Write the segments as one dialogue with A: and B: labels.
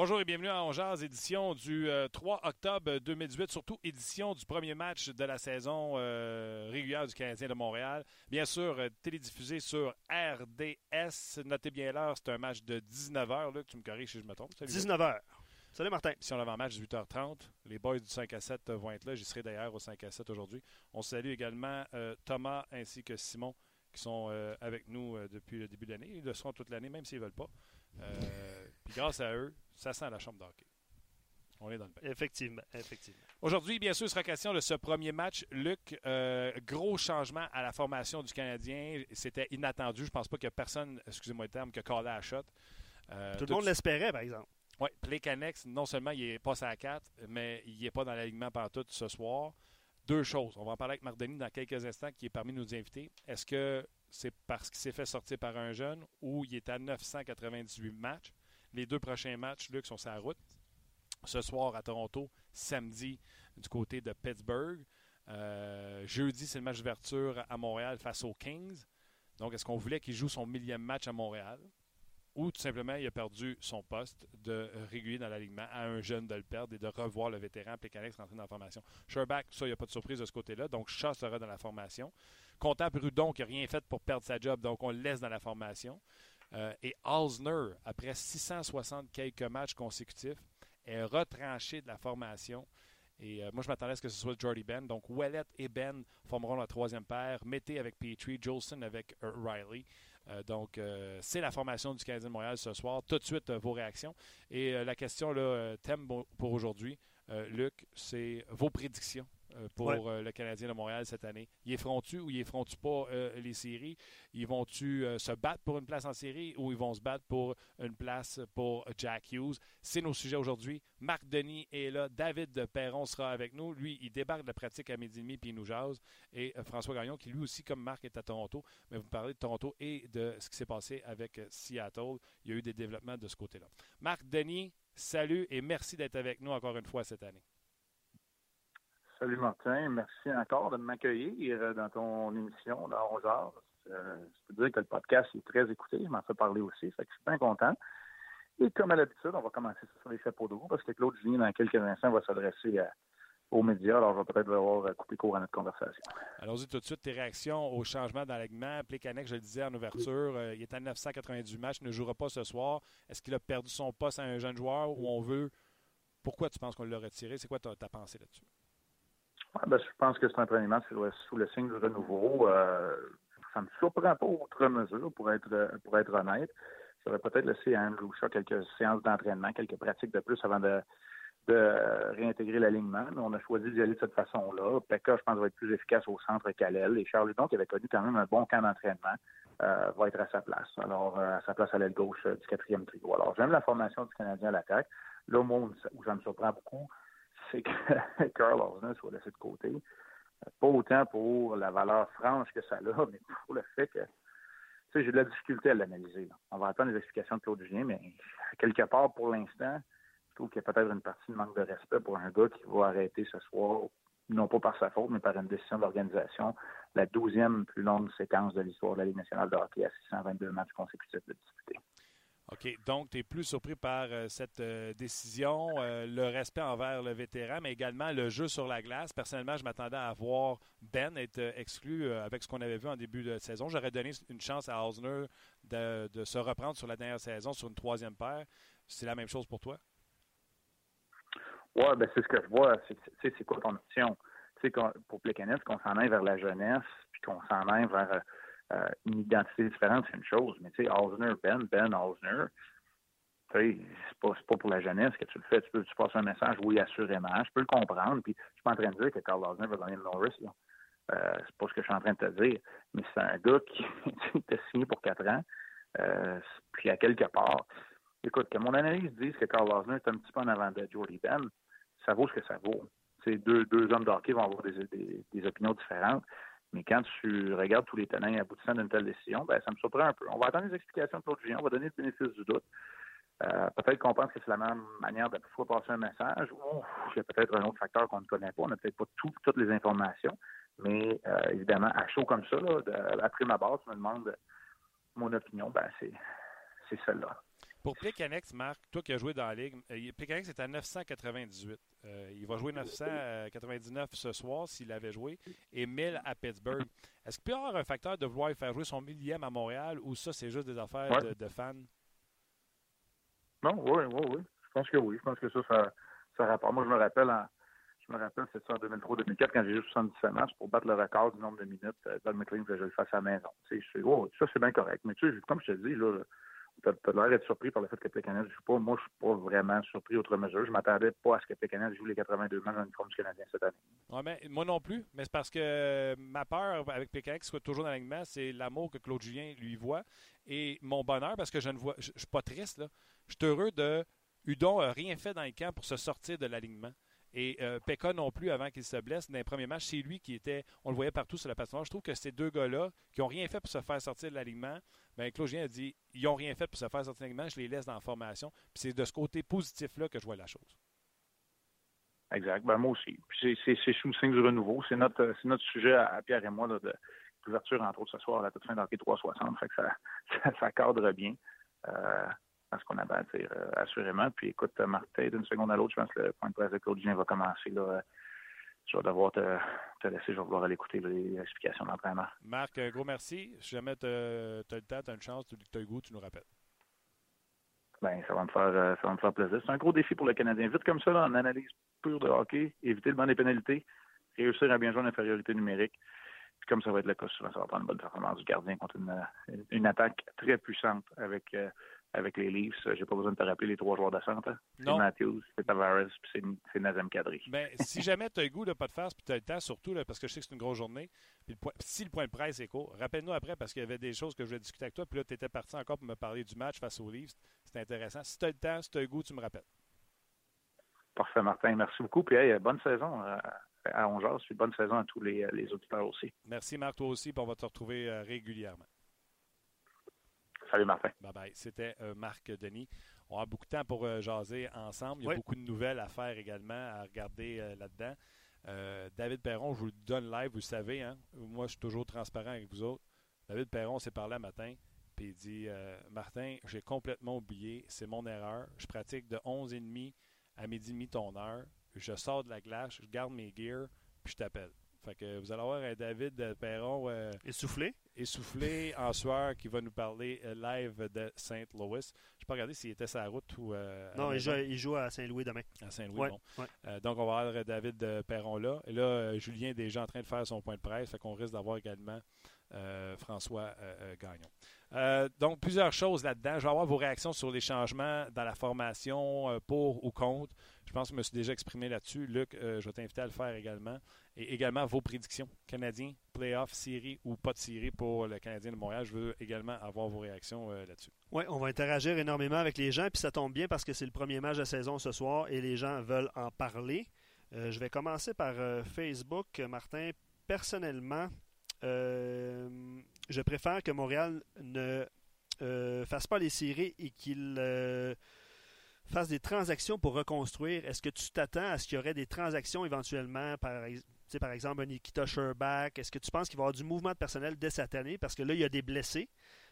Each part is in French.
A: Bonjour et bienvenue à Ongeaz, édition du 3 euh, octobre 2018, surtout édition du premier match de la saison euh, régulière du Canadien de Montréal. Bien sûr, euh, télédiffusé sur RDS. Notez bien l'heure, c'est un match de 19h. Là, tu me corriges si je me trompe.
B: 19h. Salut Martin.
A: Si on avait un match de 8h30, les boys du 5 à 7 vont être là. J'y serai d'ailleurs au 5 à 7 aujourd'hui. On salue également Thomas ainsi que Simon qui sont avec nous depuis le début de l'année. Ils le seront toute l'année, même s'ils ne veulent pas. puis grâce à eux, ça sent la chambre d'hockey. On est dans le bain.
B: Effectivement, effectivement.
A: Aujourd'hui, bien sûr, il sera question de ce premier match. Luc, euh, gros changement à la formation du Canadien. C'était inattendu. Je pense pas qu'il y a personne, excusez-moi le terme, qui a collé à la shot.
B: Euh, tout le monde l'espérait, par exemple.
A: Oui, Play Canex, non seulement il est passé à 4, mais il n'est pas dans l'alignement partout ce soir. Deux choses. On va en parler avec Marc Denis dans quelques instants, qui est parmi nos invités. Est-ce que c'est parce qu'il s'est fait sortir par un jeune ou il est à 998 matchs? Les deux prochains matchs, Luc, sont sur la route. Ce soir à Toronto, samedi du côté de Pittsburgh. Euh, jeudi, c'est le match d'ouverture à Montréal face aux Kings. Donc, est-ce qu'on voulait qu'il joue son millième match à Montréal? Ou tout simplement, il a perdu son poste de régulier dans l'alignement à un jeune de le perdre et de revoir le vétéran Pécanex rentrer dans la formation. Sherback, ça, il n'y a pas de surprise de ce côté-là. Donc, Shaw sera dans la formation. Comptable Rudon, qui n'a rien fait pour perdre sa job, donc on le laisse dans la formation. Euh, et Alsner, après 660 quelques matchs consécutifs, est retranché de la formation. Et euh, moi, je m'attendais à ce que ce soit Jordy Ben. Donc, Wallet et Ben formeront la troisième paire. Mettez avec Petrie, Jolson avec euh, Riley. donc, c'est la formation du Canadien de Montréal ce soir. Tout de suite, vos réactions. Et la question, thème pour aujourd'hui, Luc, c'est vos prédictions pour euh, le Canadien de Montréal cette année. Ils feront-tu ou ils feront-tu pas euh, les séries? Ils vont-tu se battre pour une place en série ou ils vont se battre pour une place pour Jack Hughes? C'est nos sujets aujourd'hui. Marc Denis est là. David Perron sera avec nous. Lui, il débarque de la pratique à midi et demi puis il nous jase. Et François Gagnon, qui lui aussi, comme Marc, est à Toronto. Mais vous parlez de Toronto et de ce qui s'est passé avec Seattle. Il y a eu des développements de ce côté-là. Marc Denis, salut et merci d'être avec nous encore une fois cette année.
C: Salut Martin, merci encore de m'accueillir euh, dans ton émission dans 11 heures. Euh, je peux dire que le podcast est très écouté, je m'en fais parler aussi, fait que je suis bien content. Et comme à l'habitude, on va commencer sur les chapeaux de roue parce que Claude Julien, dans quelques instants, va s'adresser aux médias. Alors, je vais peut-être devoir euh, couper court à notre conversation.
A: Allons-y tout de suite. Tes réactions au changement d'alignement. Plécanec, je le disais en ouverture, il est à 998 matchs, ne jouera pas ce soir. Est-ce qu'il a perdu son poste à un jeune joueur ou on veut. Pourquoi tu penses qu'on l'a retiré? C'est quoi ta pensée là-dessus?
C: Ben, je pense que c'est un premier sous le signe du renouveau. Euh, ça me surprend pas outre mesure, pour être pour être honnête. J'aurais peut-être laissé à Andrew Shaw quelques séances d'entraînement, quelques pratiques de plus avant de, de réintégrer l'alignement. Mais on a choisi d'y aller de cette façon-là. Pekka, je pense, va être plus efficace au centre qu'Alel. Et Charles qui avait connu quand même un bon camp d'entraînement, euh, va être à sa place. Alors, euh, à sa place à l'aile gauche du quatrième trio. Alors, j'aime la formation du Canadien à l'attaque. Là, moi, où ça me surprend beaucoup, c'est que Carl Osner soit laissé de côté. Pas autant pour la valeur franche que ça a, mais pour le fait que tu sais, j'ai de la difficulté à l'analyser. On va attendre les explications de Claude Julien, mais quelque part, pour l'instant, je trouve qu'il y a peut-être une partie de manque de respect pour un gars qui va arrêter ce soir, non pas par sa faute, mais par une décision d'organisation, la douzième plus longue séquence de l'histoire de la Ligue nationale de hockey à 622 matchs consécutifs de disputés.
A: OK. Donc, tu es plus surpris par euh, cette euh, décision, euh, le respect envers le vétéran, mais également le jeu sur la glace. Personnellement, je m'attendais à voir Ben être exclu avec ce qu'on avait vu en début de saison. J'aurais donné une chance à Hausner de, se reprendre sur la dernière saison sur une troisième paire. C'est la même chose pour toi?
C: Oui, ben c'est ce que je vois. C'est quoi ton option? pour Plekanec, qu'on s'en aille vers la jeunesse, puis qu'on s'en aille vers euh, une identité différente, c'est une chose. Mais tu sais, Osner, Ben, Ben Osner, c'est pas, pas pour la jeunesse que tu le fais. Tu peux tu passes un message, oui, assurément. Je peux le comprendre. Puis je suis pas en train de dire que Carl Osner va gagner le Norris. Euh, c'est pas ce que je suis en train de te dire. Mais c'est un gars qui était signé pour quatre ans. Euh, puis à quelque part, écoute, que mon analyse dise que Carl Osner est un petit peu en avant de Jordy Ben, ça vaut ce que ça vaut. Ces deux, deux hommes d'hockey vont avoir des, des opinions différentes. Mais quand tu regardes tous les tenants aboutissants d'une telle décision, ben, ça me surprend un peu. On va attendre les explications de Claude Julien, on va donner le bénéfice du doute. Euh, peut-être qu'on pense que c'est la même manière de pouvoir passer un message, ou il y a peut-être un autre facteur qu'on ne connaît pas, on n'a peut-être pas toutes les informations, mais euh, évidemment, à chaud comme ça, là, après ma base, tu me demandes mon opinion, ben c'est, c'est celle-là.
A: Pour Plekanex, Marc, toi qui as joué dans la Ligue, euh, Plekanex est à 998. Euh, il va jouer 999 ce soir s'il avait joué et 1000 à Pittsburgh. Est-ce qu'il peut y avoir un facteur de vouloir faire jouer son millième à Montréal ou ça, c'est juste des affaires de, fans?
C: Non, oui, oui, oui. Je pense que oui. Je pense que ça, ça, ça rapporte. Moi, je me rappelle en, je me rappelle, c'est ça en 2003-2004, quand j'ai joué 77 matchs pour battre le record du nombre de minutes. Euh, Doug McLean que je le fasse à la maison. Tu sais, oh, ça, c'est bien correct. Mais tu sais, comme je te dis, là, tu as, l'air d'être surpris par le fait que ne joue pas. Moi, je suis pas vraiment surpris autre mesure. Je m'attendais pas à ce que Pécanet joue les 82 matchs dans l'uniforme du Canadien cette année.
A: Mais moi non plus. Mais c'est parce que ma peur avec qu'il soit toujours dans l'alignement, c'est l'amour que Claude Julien lui voit. Et mon bonheur, parce que je ne vois, je, suis pas triste. Je suis heureux de. Udon n'a rien fait dans les camps pour se sortir de l'alignement. Et euh, non plus, avant qu'il se blesse, dans les premiers matchs, c'est lui qui était, on le voyait partout sur la patinoire. Je trouve que ces deux gars-là, qui n'ont rien fait pour se faire sortir de l'alignement, bien, Claude a dit, ils n'ont rien fait pour se faire sortir de l'alignement, je les laisse dans la formation. Puis c'est de ce côté positif-là que je vois la chose.
C: Exact. Ben, moi aussi. Puis c'est sous le signe du renouveau. C'est notre, notre sujet à, Pierre et moi là, de couverture, entre autres, ce soir à la toute fin d'hockey 360. Fait que ça, ça, cadre bien. Euh, ce qu'on avait à dire, euh, assurément. Puis écoute, Martin, d'une seconde à l'autre, je pense que le point de presse de Claudien va commencer. Là, je vais devoir te, laisser, je vais vouloir aller écouter les explications d'entraînement.
A: Marc, un gros merci. Si jamais tu as le temps, tu as une chance, tu as le goût, tu nous rappelles.
C: Ben, ça va me faire euh, ça va me faire plaisir. C'est un gros défi pour le Canadien. Vite comme ça, en analyse pure de hockey, éviter le banc des pénalités, réussir à bien jouer en infériorité numérique. Puis comme ça va être le cas souvent, ça va prendre une bonne performance du gardien contre une, une attaque très puissante avec euh, avec les Leafs. J'ai pas besoin de te rappeler les trois joueurs de centre. C'est Matthews, c'est Tavares, puis c'est Nazem Kadri.
A: Ben, si jamais tu as le goût de pas de faire, puis tu as le temps, surtout, là, parce que je sais que c'est une grosse journée, puis si le point de presse est court, rappelle-nous après, parce qu'il y avait des choses que je voulais discuter avec toi, puis là, tu étais parti encore pour me parler du match face aux Leafs. C'était intéressant. Si tu as le temps, si tu as le goût, tu me rappelles.
C: Parfait, Martin. Merci beaucoup. Puis, bonne saison euh, à Ongeas, puis bonne saison à tous les, les auditeurs aussi.
A: Merci, Marc, toi aussi, puis on va te retrouver euh, régulièrement.
C: Salut Martin.
A: Bye bye. C'était euh, Marc Denis. On a beaucoup de temps pour euh, jaser ensemble. Il y a beaucoup de nouvelles à faire également, à regarder euh, là-dedans. David Perron, je vous le donne live, vous le savez. Hein? Moi, je suis toujours transparent avec vous autres. David Perron s'est parlé un matin, puis il dit Martin, j'ai complètement oublié, c'est mon erreur. Je pratique de 11h30 à midi et demi ton heure. Je sors de la glace, je garde mes gears, puis je t'appelle. Fait que vous allez avoir un David Perron. Euh,
B: essoufflé?
A: Essoufflé en soir qui va nous parler euh, live de Saint Louis. Je peux regarder s'il était sa route ou. Euh,
B: non, il joue, à Saint-Louis demain.
A: À Saint-Louis, bon. donc on va avoir David Perron là. Et là, Julien est déjà en train de faire son point de presse. Fait qu'on risque d'avoir également François Gagnon. donc, plusieurs choses là-dedans. Je vais avoir vos réactions sur les changements dans la formation pour ou contre. Je pense que je me suis déjà exprimé là-dessus. Luc, je vais t'inviter à le faire également et également vos prédictions. Canadiens, playoff, série ou pas de série pour le Canadien de Montréal. Je veux également avoir vos réactions euh, là-dessus.
B: Oui, on va interagir énormément avec les gens, puis ça tombe bien parce que c'est le premier match de la saison ce soir et les gens veulent en parler. Euh, je vais commencer par euh, Facebook. Martin, personnellement, je préfère que Montréal ne fasse pas les séries et qu'il fasse des transactions pour reconstruire. Est-ce que tu t'attends à ce qu'il y aurait des transactions éventuellement, par exemple? Par exemple, un Nikita Sherbach, est-ce que tu penses qu'il va y avoir du mouvement de personnel dès cette année? Parce que là, il y a des blessés.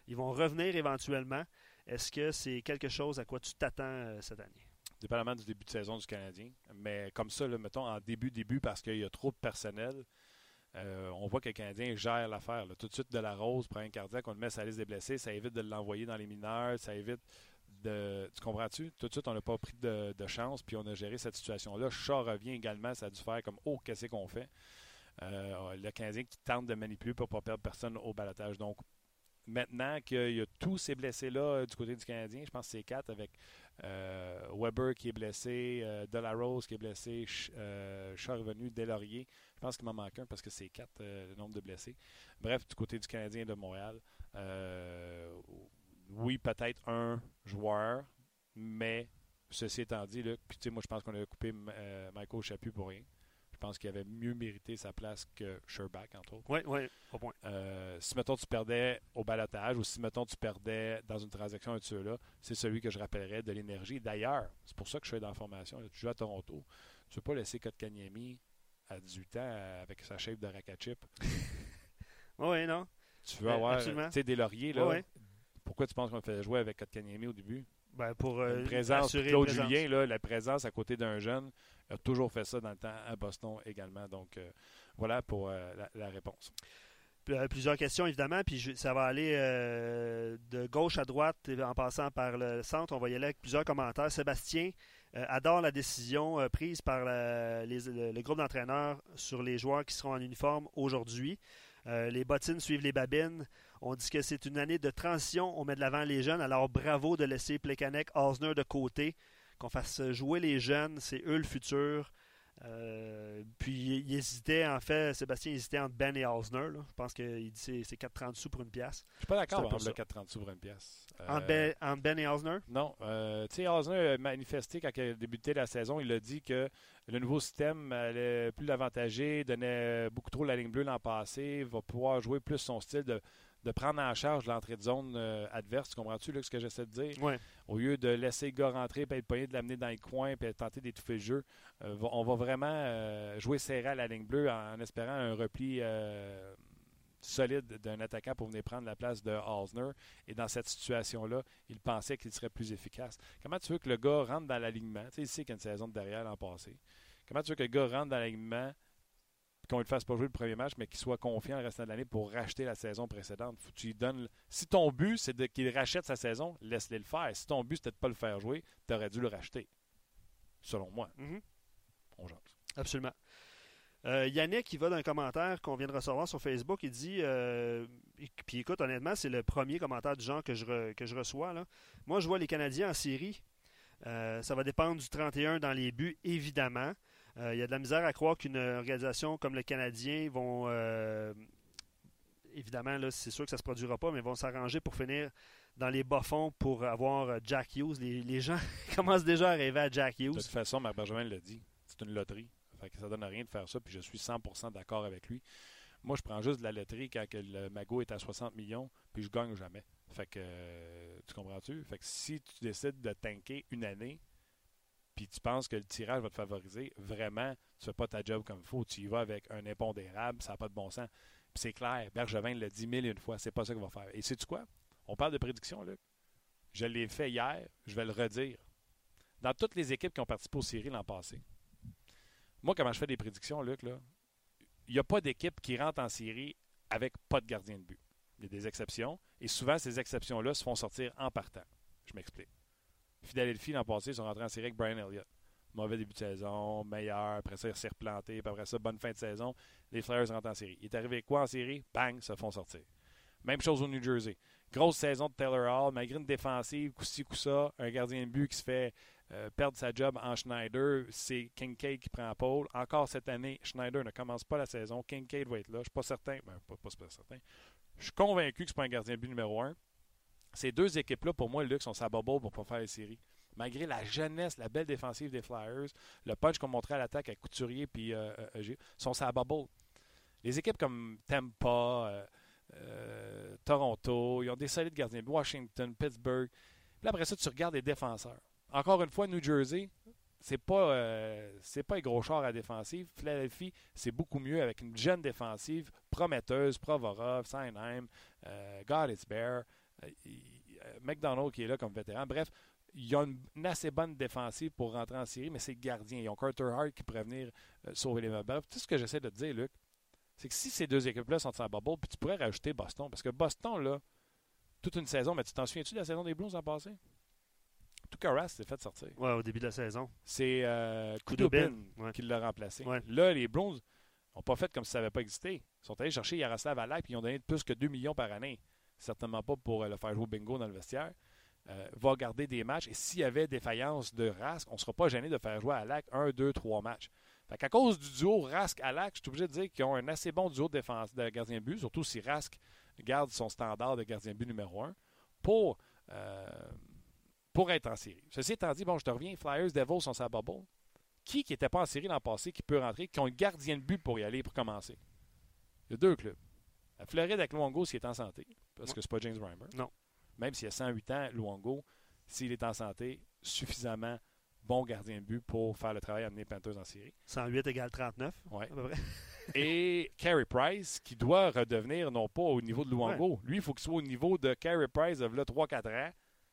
B: Ils vont revenir éventuellement. Est-ce que c'est quelque chose à quoi tu t'attends euh, cette année?
A: Dépendamment du début de saison du Canadien. Mais comme ça, mettons en début-début, parce qu'il y a trop de personnel, euh, on voit que le Canadien gère l'affaire. Tout de suite de la rose, un cardiaque, on le met sur la liste des blessés, ça évite de l'envoyer dans les mineurs, ça évite Tu comprends-tu? Tout de suite, on n'a pas pris de, chance, puis on a géré cette situation-là. Chat revient également, ça a dû faire comme Oh, qu'est-ce qu'on fait? Euh, le Canadien qui tente de manipuler pour ne pas perdre personne au balotage. Donc, maintenant qu'il y a tous ces blessés-là euh, du côté du Canadien, je pense que c'est quatre avec euh, Weber qui est blessé, Delarose qui est blessé, Chat revenu, Delaurier. Je pense qu'il m'en manque un parce que c'est quatre le nombre de blessés. Bref, du côté du Canadien de Montréal, oui, peut-être un joueur, mais ceci étant dit, là, puis moi je pense qu'on a coupé euh, Michael Chaput pour rien. Je pense qu'il avait mieux mérité sa place que Sherbach, entre autres.
B: Oui, oui, au point.
A: Euh, si, mettons, tu perdais au balotage ou si, mettons, tu perdais dans une transaction un là c'est celui que je rappellerais de l'énergie. D'ailleurs, c'est pour ça que je suis dans la formation. tu joues à Toronto. Tu ne veux pas laisser Kotkaniemi à 18 ans avec sa shape de Rakachip.
B: oui, non.
A: Tu veux avoir, sais, des lauriers, là. Pourquoi tu penses qu'on fait jouer avec Kotkaniemi au début?
B: Ben, pour euh,
A: présence,
B: assurer
A: Claude
B: présence.
A: Julien, là, la présence à côté d'un jeune, a toujours fait ça dans le temps à Boston également. Donc, euh, voilà pour euh, la, la réponse.
B: Euh, Plusieurs questions, évidemment, puis je- ça va aller de gauche à droite en passant par le centre. On va y aller avec plusieurs commentaires. Sébastien adore la décision prise par la- les- le, le groupe d'entraîneurs sur les joueurs qui seront en uniforme aujourd'hui. Les bottines suivent les babines. On dit que c'est une année de transition. On met de l'avant les jeunes. Alors bravo de laisser Plekanec, Osner de côté, qu'on fasse jouer les jeunes. C'est eux le futur. Euh, puis il, hésitait, en fait, Sébastien hésitait entre Ben et Osner. là. Je pense qu'il dit c'est c'est 4,30 sous pour une pièce.
A: Je suis pas d'accord avec le
B: ça.
A: 4,30 sous pour une pièce.
B: Entre
A: Euh,
B: ben, entre Ben et Osner?
A: Non. Euh, tu sais, Osner a manifesté quand il a débuté la saison. Il a dit que le nouveau système allait plus l'avantager, donnait beaucoup trop la ligne bleue l'an passé, va pouvoir jouer plus son style de, de prendre en charge l'entrée de zone euh, adverse. Tu comprends-tu ce que j'essaie de dire?
B: Oui.
A: Au lieu de laisser le gars rentrer, puis être de l'amener dans les coins, puis tenter d'étouffer le jeu, euh, on va vraiment euh, jouer serré à la ligne bleue en, en espérant un repli euh, solide d'un attaquant pour venir prendre la place de Osner. Et dans cette situation-là, il pensait qu'il serait plus efficace. Comment tu veux que le gars rentre dans l'alignement? Tu sais, il sait qu'il y a une saison de derrière l'an passé. Comment tu veux que le gars rentre dans l'alignement qu'on ne le fasse pas jouer le premier match, mais qu'il soit confiant le restant de l'année pour racheter la saison précédente? Faut que tu lui donnes... le- Si ton but, c'est de- qu'il rachète sa saison, laisse-le le faire. Si ton but, c'était de ne pas le faire jouer, tu aurais dû le racheter. Selon moi.
B: Mhm.
A: On jase.
B: Absolument. Euh, Yannick, il va d'un commentaire qu'on vient de recevoir sur Facebook. Il dit euh, et- Puis écoute, honnêtement, c'est le premier commentaire du genre que je, re- que je reçois. Là. Moi, je vois les Canadiens en série. Euh, ça va dépendre du 31 dans les buts, évidemment. Euh, Il y a de la misère à croire qu'une organisation comme le Canadien vont. euh, évidemment, là, c'est sûr que ça ne se produira pas, mais vont s'arranger pour finir dans les bas-fonds pour avoir euh, Jack Hughes. Les, les gens commencent déjà à rêver à Jack
A: De
B: Hughes.
A: toute façon, Marc Bergevin l'a dit, c'est une loterie. Fait que ça donne rien de faire ça, puis je suis 100% d'accord avec lui. Moi, je prends juste de la loterie quand que le Mago est à 60 millions, puis je gagne jamais. Fait que, tu comprends-tu? Fait que si tu décides de tanker une année, puis tu penses que le tirage va te favoriser, vraiment, tu fais pas ta job comme il faut. Tu y vas avec un impondérable, ça n'a pas de bon sens. Puis c'est clair, Bergevin l'a dit mille et une fois, c'est pas ça qu'il va faire. Et sais-tu quoi? On parle de prédiction, Luc. Je l'ai fait hier, je vais le redire. Dans toutes les équipes qui ont participé aux séries l'an passé, moi, comment je fais des prédictions, Luc, là, il n'y a pas d'équipe qui rentre en série avec pas de gardien de but. Il y a des exceptions, et souvent, ces exceptions-là se font sortir en partant. Je m'explique. Philadelphie, l'an passé, ils sont rentrés en série avec Brian Elliott. Mauvais début de saison, meilleur, après ça, il s'est replanté, puis après ça, bonne fin de saison. Les Flyers rentrent en série. Il est arrivé quoi en série? Bang, se font sortir. Même chose au New Jersey. Grosse saison de Taylor Hall, malgré une défensive, coup-ci, coup-ça, un gardien de but qui se fait euh, perdre sa job en Schneider, c'est Kincaid qui prend pôle. Encore cette année, Schneider ne commence pas la saison. Kincaid va être là. Je suis pas certain. Ben, pas, pas, pas certain. Je suis convaincu que c'est pas un gardien de but numéro un. Ces deux équipes-là, pour moi, Luc, sont sa bubble pour pas faire les séries. Malgré la jeunesse, la belle défensive des Flyers, le punch qu'on montrait à l'attaque à Couturier puis euh, euh, G, sont sa bubble. Les équipes comme Tampa, euh, euh, Toronto, ils ont des solides gardiens. Washington, Pittsburgh. Puis après ça, tu regardes les défenseurs. Encore une fois, New Jersey, c'est pas euh, c'est pas un gros à défensive. Philadelphie, c'est beaucoup mieux avec une jeune défensive prometteuse, Provorov, Seinheim, euh, God is Bear, euh, euh, McDonald qui est là comme vétéran. Bref, il y a une, une assez bonne défensive pour rentrer en série, mais c'est le gardien. Ils ont Carter Hart qui pourrait venir euh, sauver les meubles. Tout ce que j'essaie de te dire, Luc, c'est que si ces deux équipes-là sont en bubble, puis tu pourrais rajouter Boston, parce que Boston, là, toute une saison, mais tu t'en souviens-tu de la saison des Blues en passé? Tout Carras s'est fait sortir.
B: Ouais, au début de la saison.
A: C'est euh,
B: Kudobin, ouais.
A: qui l'a remplacé.
B: Ouais.
A: Là, les Blues n'ont pas fait comme si ça n'avait pas existé. Ils sont allés chercher Yaroslav Alak puis ils ont donné plus que 2 millions par année. Certainement pas pour euh, le faire jouer bingo dans le vestiaire. Euh, va garder des matchs et s'il y avait défaillance de Rask, on ne sera pas gêné de faire jouer Alak un, deux, trois matchs. Fait cause du duo Rask-Alak, je suis obligé de dire qu'ils ont un assez bon duo de, défense, de gardien de but, surtout si Rask garde son standard de gardien de but numéro un, pour, euh, pour être en série. Ceci étant dit, bon, je te reviens, Flyers, Devils sont sa bubble. Qui qui n'était pas en série l'an passé, qui peut rentrer, qui ont un gardien de but pour y aller, pour commencer? Il y a deux clubs. La Floride avec Luongo, s'il est en santé, parce que c'est pas James Reimer.
B: Non.
A: Même s'il a 108 ans, Luongo, s'il est en santé, suffisamment bon gardien de but pour faire le travail à amener Panthers en série.
B: 108 égale 39,
A: Ouais.
B: à peu près.
A: Et Carey Price, qui doit redevenir non pas au niveau de Luongo. Lui, il faut qu'il soit au niveau de Carey Price de là 3-4 ans,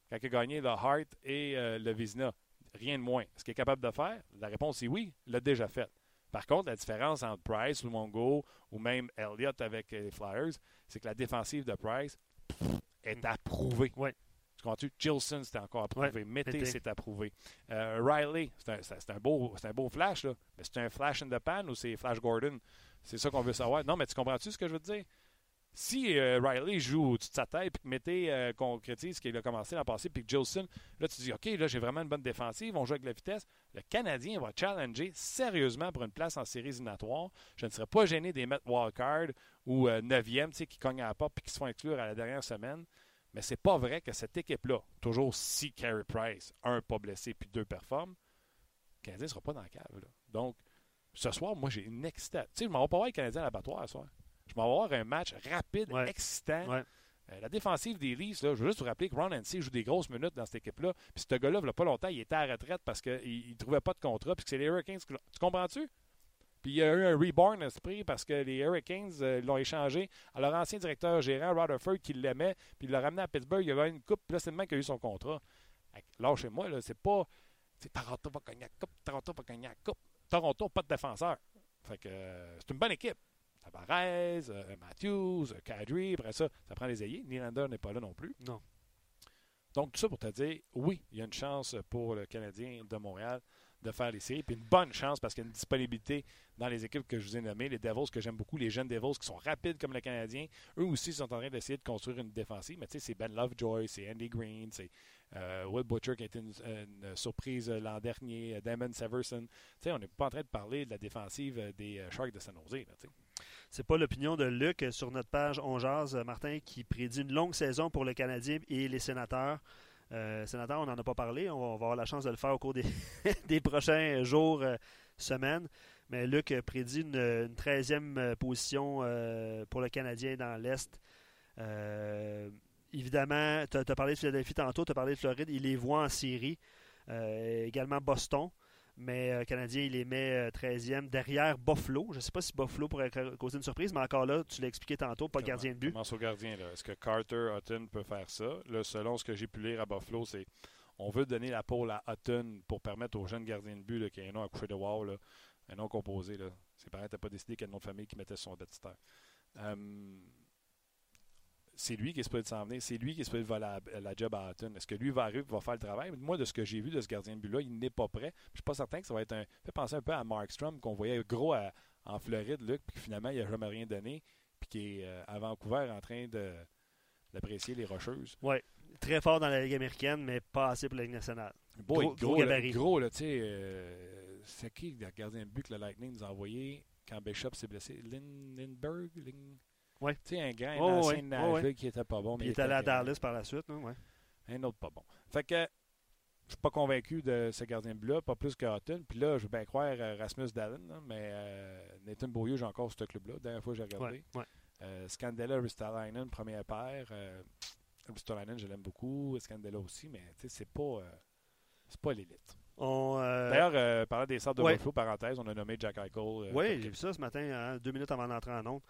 A: quand il a gagné le Hart et euh, le Vizina. Rien de moins. Est-ce qu'il est capable de faire? La réponse est oui. Il l'a déjà fait. Par contre, la différence entre Price, Lumongo ou même Elliott avec les Flyers, c'est que la défensive de Price est approuvée.
B: Ouais.
A: Tu comprends-tu? Gilson, c'était encore approuvé.
B: Ouais,
A: Mété,
B: Mété.
A: c'est approuvé. Euh, Riley, c'est un, c'est un beau, c'est un beau flash, là. Mais c'est un flash in the pan ou c'est Flash Gordon? C'est ça qu'on veut savoir. Non, mais tu comprends-tu ce que je veux te dire? Si euh, Riley joue au-dessus de sa tête puis que Mété euh, concrétise ce qu'il a commencé l'an passé, puis que Gilson, là, tu dis, OK, là, j'ai vraiment une bonne défensive, on joue avec la vitesse. Le Canadien va challenger sérieusement pour une place en séries éliminatoires. Je ne serais pas gêné des mettre wildcard ou euh, 9e, tu sais, qui cognent à la porte puis qui se font exclure à la dernière semaine. Mais c'est pas vrai que cette équipe-là, toujours si Carey Price, un pas blessé puis deux performent, le Canadien ne sera pas dans la cave. Donc, ce soir, moi, j'ai une excitation. Tu sais, je m'en vais pas voir le Canadien à l'abattoir ce soir. Je vais voir un match rapide,
B: Ouais.
A: excitant.
B: Ouais.
A: Euh, la défensive des Leafs, là, je veux juste vous rappeler que Ron NC joue des grosses minutes dans cette équipe-là. Puis ce gars-là, il n'y a pas longtemps, il était à la retraite parce qu'il ne trouvait pas de contrat. Puis que c'est les Hurricanes. Tu comprends-tu? Puis il y a eu un reborn esprit parce que les Hurricanes euh, l'ont échangé à leur ancien directeur gérant, Rutherford, qui l'aimait. Puis il l'a ramené à Pittsburgh. Il y avait une coupe. Puis là, c'est le mec qui a eu son contrat. Fait que Lâchez-moi, là, c'est pas. c'est Toronto va gagner la coupe. Toronto va gagner la coupe. Toronto, pas de défenseur. Fait que euh, c'est une bonne équipe. Tavares, euh, Matthews, euh, Kadri, après ça, ça prend les ailiers. Nylander n'est pas là non plus.
B: Non.
A: Donc, tout ça pour te dire, oui, il y a une chance pour le Canadien de Montréal de faire les séries. Puis une bonne chance parce qu'il y a une disponibilité dans les équipes que je vous ai nommées. Les Devils, que j'aime beaucoup, les jeunes Devils qui sont rapides comme le Canadien. Eux aussi sont en train d'essayer de construire une défensive. Mais tu sais, c'est Ben Lovejoy, c'est Andy Green, c'est euh, Will Butcher qui a été une, une surprise l'an dernier, Damon Severson. Tu sais, on n'est pas en train de parler de la défensive des euh, Sharks de San Jose. Là, tu sais.
B: C'est pas l'opinion de Luc sur notre page On euh, Martin, qui prédit une longue saison pour le Canadien et les sénateurs. Euh, sénateurs, on n'en a pas parlé. On va, avoir la chance de le faire au cours des, prochains jours, euh, semaines. Mais Luc prédit une, une 13e euh, position pour le Canadien dans l'Est. Évidemment, tu as, parlé de Philadelphie tantôt, tu as parlé de Floride. Il les voit en série. Également Boston. Mais euh, Canadien, il les met euh, 13e derrière Buffalo. Je ne sais pas si Buffalo pourrait ca- causer une surprise, mais encore là, tu l'as expliqué tantôt, pas de gardien de but.
A: Commence au gardien. Est-ce que Carter Hutton peut faire ça? Là, selon ce que j'ai pu lire à Buffalo, c'est on veut donner la pôle à Hutton pour permettre aux jeunes gardiens de but là, qui a un nom à un nom composé. Là. Ses parents n'étaient pas décidé quel nom de famille qui mettait son baptistère. Euh, c'est lui qui est supposé s'en venir. C'est lui qui est supposé voler la, la job à Hutton. Est-ce que lui va arriver et va faire le travail? Moi, de ce que j'ai vu de ce gardien de but-là, il n'est pas prêt. Je suis pas certain que ça va être un. fait penser un peu à Markstrom qu'on voyait gros à- en Floride, Luc, puis finalement, il n'a jamais rien donné, puis qui est euh, à Vancouver en train de d'apprécier les rocheuses.
B: Très fort dans la Ligue américaine, mais pas assez pour la Ligue nationale.
A: Boy,
B: Gros-
A: gros,
B: gros
A: là,
B: gabarit.
A: gros, là, tu sais, euh, c'est qui le gardien de but que le Lightning nous a envoyé quand Bishop s'est blessé? Lin- Lindbergh? Lin-
B: Ouais.
A: Tu sais, un grand, un
B: Oh,
A: ancien
B: ouais,
A: de Nashville qui était pas bon. Mais
B: il est allé à Dallas par la suite. non? Ouais.
A: Un autre pas bon. Fait que je suis pas convaincu de ce gardien de but-là, pas plus que Hutton. Puis là, je veux bien croire euh, Rasmus Dallin, là, mais euh, Nathan Beaulieu, j'ai encore ce club-là. La dernière fois que j'ai regardé.
B: Ouais, ouais.
A: Euh, Scandella, Ristalainen, première paire. Euh, Ristalainen, je l'aime beaucoup. Scandella aussi, mais c'est pas, euh, c'est pas l'élite.
B: Euh,
A: D'ailleurs, parlant des sortes de
B: ouais.
A: Buffalo, parenthèse, on a nommé Jack Eichel.
B: Oui, j'ai vu ça ce matin, hein, deux minutes avant d'entrer en onde.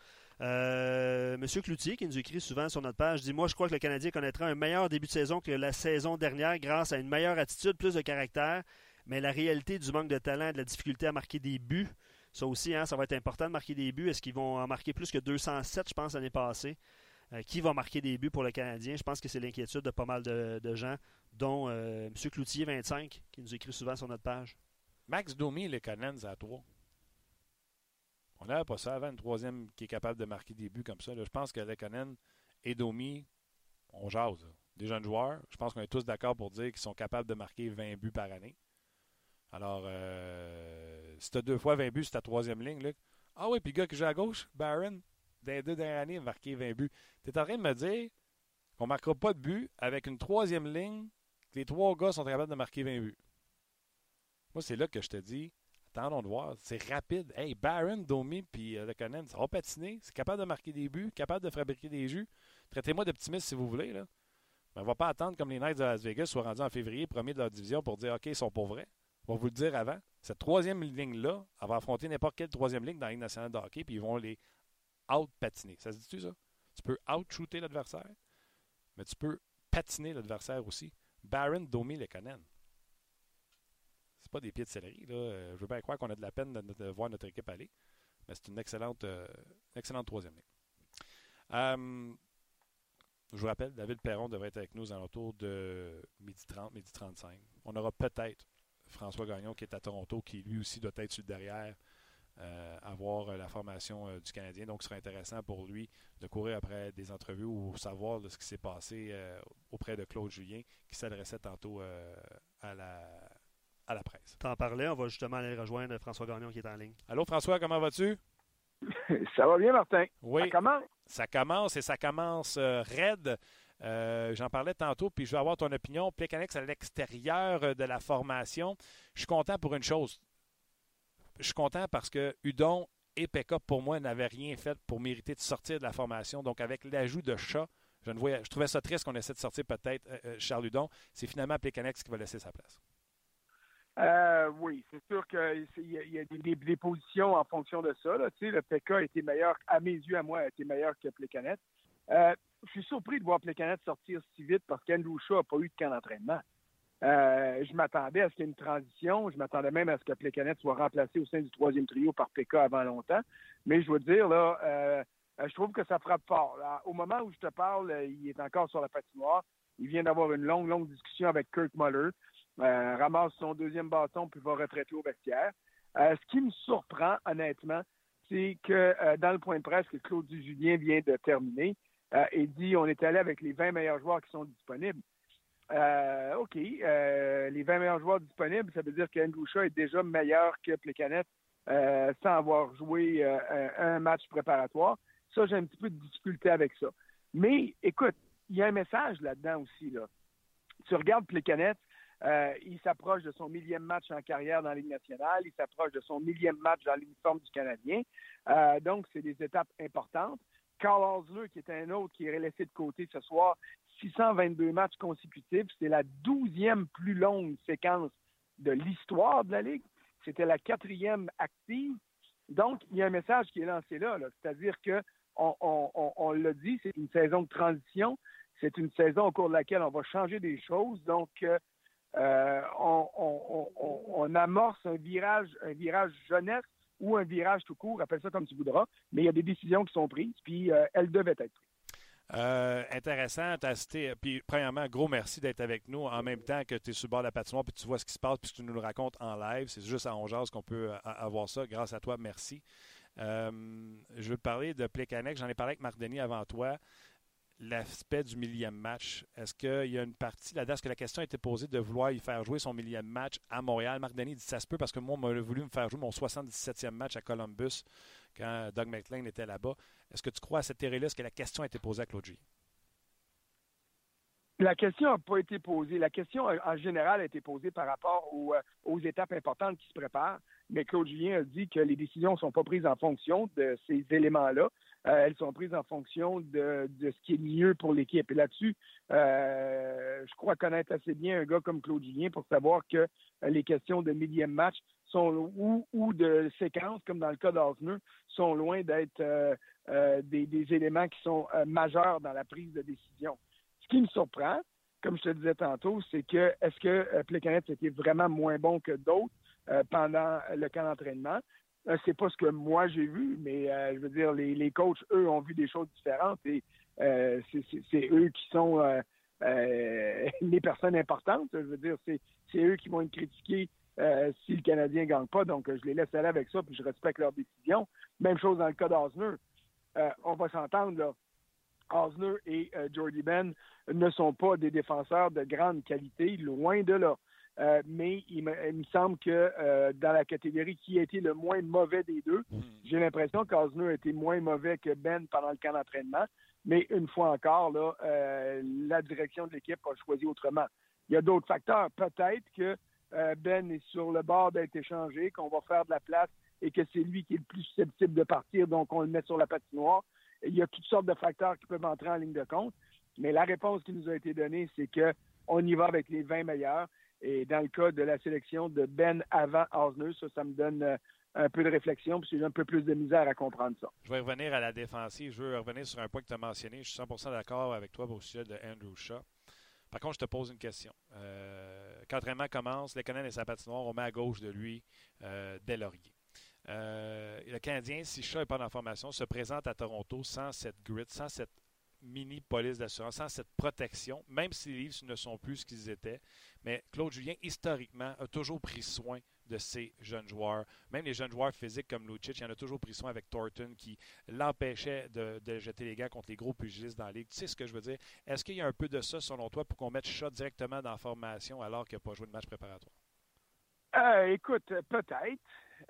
B: Euh, Monsieur Cloutier, qui nous écrit souvent sur notre page, dit Moi, je crois que le Canadien connaîtra un meilleur début de saison que la saison dernière grâce à une meilleure attitude, plus de caractère. Mais la réalité du manque de talent et de la difficulté à marquer des buts, ça aussi, hein, ça va être important de marquer des buts. Est-ce qu'ils vont en marquer plus que 207, je pense, l'année passée? Euh, Qui va marquer des buts pour le Canadien? Je pense que c'est l'inquiétude de pas mal de, gens, dont euh, Monsieur Cloutier, 25, qui nous écrit souvent sur notre page.
A: Max Domi, les Cannons à 3. On n'avait pas ça avant, une troisième qui est capable de marquer des buts comme ça. là. Je pense que Lekonen et Domi, on jase. là. Des jeunes joueurs, je pense qu'on est tous d'accord pour dire qu'ils sont capables de marquer 20 buts par année. Alors, euh, si tu as deux fois 20 buts sur ta troisième ligne, Luc, ah oui, puis le gars qui joue à gauche, Barron, dans les deux dernières années, a marqué 20 buts. Tu es en train de me dire qu'on ne marquera pas de but avec une troisième ligne, que les trois gars sont capables de marquer 20 buts. Moi, c'est là que je te dis, attendons de voir. C'est rapide. Hey, Barron, Domi puis euh, Lekonen, ça va patiner. C'est capable de marquer des buts, capable de fabriquer des jus. Traitez-moi d'optimiste si vous voulez. Là. Mais on va pas attendre comme les Knights de Las Vegas soient rendus en février, premier de leur division, pour dire OK, ils sont pour vrai. On va vous le dire avant. Cette troisième ligne-là, elle va affronter n'importe quelle troisième ligne dans la Ligue nationale de hockey, puis ils vont les out-patiner. Ça se dit-tu, ça? Tu peux out-shooter l'adversaire, mais tu peux patiner l'adversaire aussi. Baron Domi Lekonen. Pas des pieds de céleri. Là. Je veux bien croire qu'on a de la peine de, voir notre équipe aller. Mais c'est une excellente, euh, excellente troisième ligne. Euh, je vous rappelle, David Perron devrait être avec nous aux alentours de midi 30, midi 35. On aura peut-être François Gagnon qui est à Toronto, qui lui aussi doit être sur derrière euh, avoir euh, la formation euh, du Canadien. Donc, ce serait intéressant pour lui de courir après des entrevues ou savoir de ce qui s'est passé auprès de Claude Julien, qui s'adressait tantôt à, la, à la presse.
B: T'en parlais, on va justement aller rejoindre François Gagnon qui est en ligne.
A: Allô, François, comment vas-tu?
D: ça va bien, Martin.
A: Oui.
D: Ça commence?
A: Ça commence et ça commence raide. J'en parlais tantôt, puis je veux avoir ton opinion. Plekanec à l'extérieur de la formation. Je suis content pour une chose je suis content parce que Udon et Pekka, pour moi, n'avaient rien fait pour mériter de sortir de la formation. Donc, avec l'ajout de chat, je, ne voyais, je trouvais ça triste qu'on essaie de sortir peut-être euh, euh, Charles Udon. C'est finalement Plekanex qui va laisser sa place.
D: Euh, oui, c'est sûr qu'il y a, des, positions en fonction de ça. Le PK était meilleur, à mes yeux, à moi, a été meilleur que Plekanec. je suis surpris de voir Plekanec sortir si vite parce qu'Andrew Shaw n'a pas eu de camp d'entraînement. Euh, je m'attendais à ce qu'il y ait une transition. Je m'attendais même à ce que Plekanec soit remplacé au sein du troisième trio par PK avant longtemps. Mais je veux dire, là, euh, je trouve que ça frappe fort. au moment où je te parle, il est encore sur la patinoire. Il vient d'avoir une longue, longue discussion avec Kirk Muller. Euh, ramasse son deuxième bâton puis va retraiter au vestiaire. ce qui me surprend, honnêtement, c'est que dans le point de presse que Claude Julien vient de terminer, il dit on est allé avec les 20 meilleurs joueurs qui sont disponibles. Euh, OK. Euh, les 20 meilleurs joueurs disponibles, ça veut dire qu'Andrew Shaw est déjà meilleur que Plekanec euh, sans avoir joué un match préparatoire. Ça, j'ai un petit peu de difficulté avec ça. Mais écoute, il y a un message là-dedans aussi. Là. Tu regardes Plekanec, il s'approche de son millième match en carrière dans la Ligue nationale, il s'approche de son millième match dans l'uniforme du Canadien. donc, c'est des étapes importantes. Carl Osler, qui est un autre qui est laissé de côté ce soir, 622 matchs consécutifs. C'est la douzième plus longue séquence de l'histoire de la Ligue. C'était la quatrième active. Donc, il y a un message qui est lancé là. C'est-à-dire que on, l'a dit, c'est une saison de transition. C'est une saison au cours de laquelle on va changer des choses. Donc, euh, on, amorce un virage, un virage jeunesse ou un virage tout court, appelle ça comme tu voudras, mais il y a des décisions qui sont prises, puis euh, elles devaient être prises.
A: Euh, intéressant, tu puis premièrement, gros merci d'être avec nous en même temps que tu es sur le bord de la patinoire, puis tu vois ce qui se passe, puis tu nous le racontes en live. C'est juste à Ongeaz qu'on peut euh, avoir ça. Grâce à toi, merci. je veux te parler de Plekanec. J'en ai parlé avec Marc Denis avant toi l'aspect du millième match. Est-ce qu'il y a une partie là-dedans? Est-ce que la question a été posée de vouloir y faire jouer son millième match à Montréal? Marc Denis dit ça se peut parce que moi, on m'a voulu me faire jouer mon 77e match à Columbus quand Doug McLean était là-bas. Est-ce que tu crois à cette théorie-là? Est-ce que la question a été posée à Claude G?
D: La question n'a pas été posée. La question, en général, a été posée par rapport aux, euh, aux étapes importantes qui se préparent. Mais Claude Julien a dit que les décisions ne sont pas prises en fonction de ces éléments-là. Euh, elles sont prises en fonction de, ce qui est mieux pour l'équipe. Et là-dessus, euh, je crois connaître assez bien un gars comme Claude Julien pour savoir que euh, les questions de millième match sont ou, de séquences, comme dans le cas d'Osner, sont loin d'être des, éléments qui sont majeurs dans la prise de décision. Ce qui me surprend, comme je te disais tantôt, c'est que est-ce que Plekanec était vraiment moins bon que d'autres pendant le camp d'entraînement? Euh, c'est pas ce que moi j'ai vu, mais euh, je veux dire, les, les coachs, eux, ont vu des choses différentes et euh, c'est eux qui sont les personnes importantes. Je veux dire, c'est eux qui vont être critiqués si le Canadien ne gagne pas. Donc, je les laisse aller avec ça, puis je respecte leur décision. Même chose dans le cas d'Osner. on va s'entendre, là. Osner et Jordy Ben ne sont pas des défenseurs de grande qualité, loin de là. Euh, mais il me, semble que euh, dans la catégorie qui a été le moins mauvais des deux, hmm. j'ai l'impression qu'Osner a été moins mauvais que Ben pendant le camp d'entraînement. Mais une fois encore, là, euh, la direction de l'équipe a choisi autrement. Il y a d'autres facteurs. Peut-être que Ben est sur le bord d'être échangé, qu'on va faire de la place et que c'est lui qui est le plus susceptible de partir, donc on le met sur la patinoire. Il y a toutes sortes de facteurs qui peuvent entrer en ligne de compte. Mais la réponse qui nous a été donnée, c'est qu'on y va avec les 20 meilleurs et dans le cas de la sélection de Ben avant Osner, ça, ça me donne euh, un peu de réflexion, puis j'ai un peu plus de misère à comprendre ça.
A: Je vais revenir à la défensive. Je veux revenir sur un point que tu as mentionné. Je suis 100% d'accord avec toi au sujet de Andrew Shaw. Par contre, je te pose une question. Euh, quand l'entraînement commence, Lekonen et sa patinoire, on met à gauche de lui euh, dès Laurier. Euh, le Canadien, si Chat n'est pas la formation, se présente à Toronto sans cette grid, sans cette mini police d'assurance, sans cette protection, même si les livres ne sont plus ce qu'ils étaient. Mais Claude Julien, historiquement, a toujours pris soin de ces jeunes joueurs. Même les jeunes joueurs physiques comme Lucic, il en a toujours pris soin avec Thornton qui l'empêchait de, jeter les gants contre les gros pugilistes dans la ligue. Tu sais ce que je veux dire? Est-ce qu'il y a un peu de ça, selon toi, pour qu'on mette Shot directement dans la formation alors qu'il n'a pas joué de match préparatoire?
D: Euh, écoute, peut-être.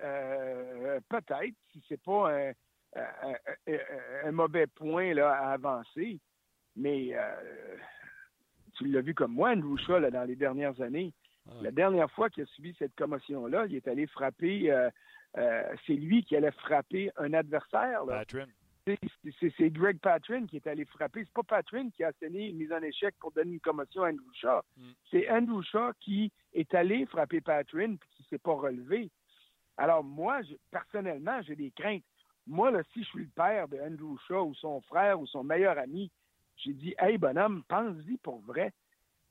D: Euh, peut-être, si c'est pas un, mauvais point là, à avancer. Mais euh, tu l'as vu comme moi, Andrew Shaw, là, dans les dernières années. Ah La dernière fois qu'il a subi cette commotion-là, il est allé frapper. Euh, euh, c'est lui qui allait frapper un adversaire. C'est Greg Patrin qui est allé frapper. C'est pas Patrin qui a asséné une mise en échec pour donner une commotion à Andrew Shaw. Mm. C'est Andrew Shaw qui est allé frapper Patrin et qui s'est pas relevé. Alors moi, personnellement, j'ai des craintes. Moi, là, si je suis le père de Andrew Shaw ou son frère ou son meilleur ami, j'ai dit Hey bonhomme, pense-y pour vrai.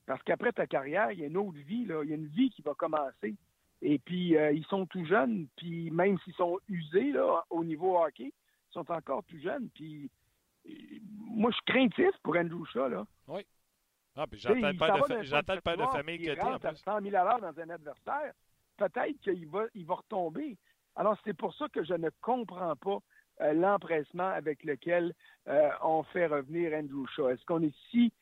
D: Parce qu'après ta carrière, il y a une autre vie, là. Il y a une vie qui va commencer. Et puis, euh, ils sont tout jeunes, puis même s'ils sont usés là, au niveau hockey, ils sont encore tout jeunes. Puis, euh, moi, je suis craintif pour Andrew Shaw, là.
A: Oui. Ah, puis j'entends le père de, de famille que tu
D: en plus. 100 000 à dans un adversaire. Peut-être qu'il va, il va retomber. Alors, c'est pour ça que je ne comprends pas euh, l'empressement avec lequel euh, on fait revenir Andrew Shaw. Est-ce qu'on est si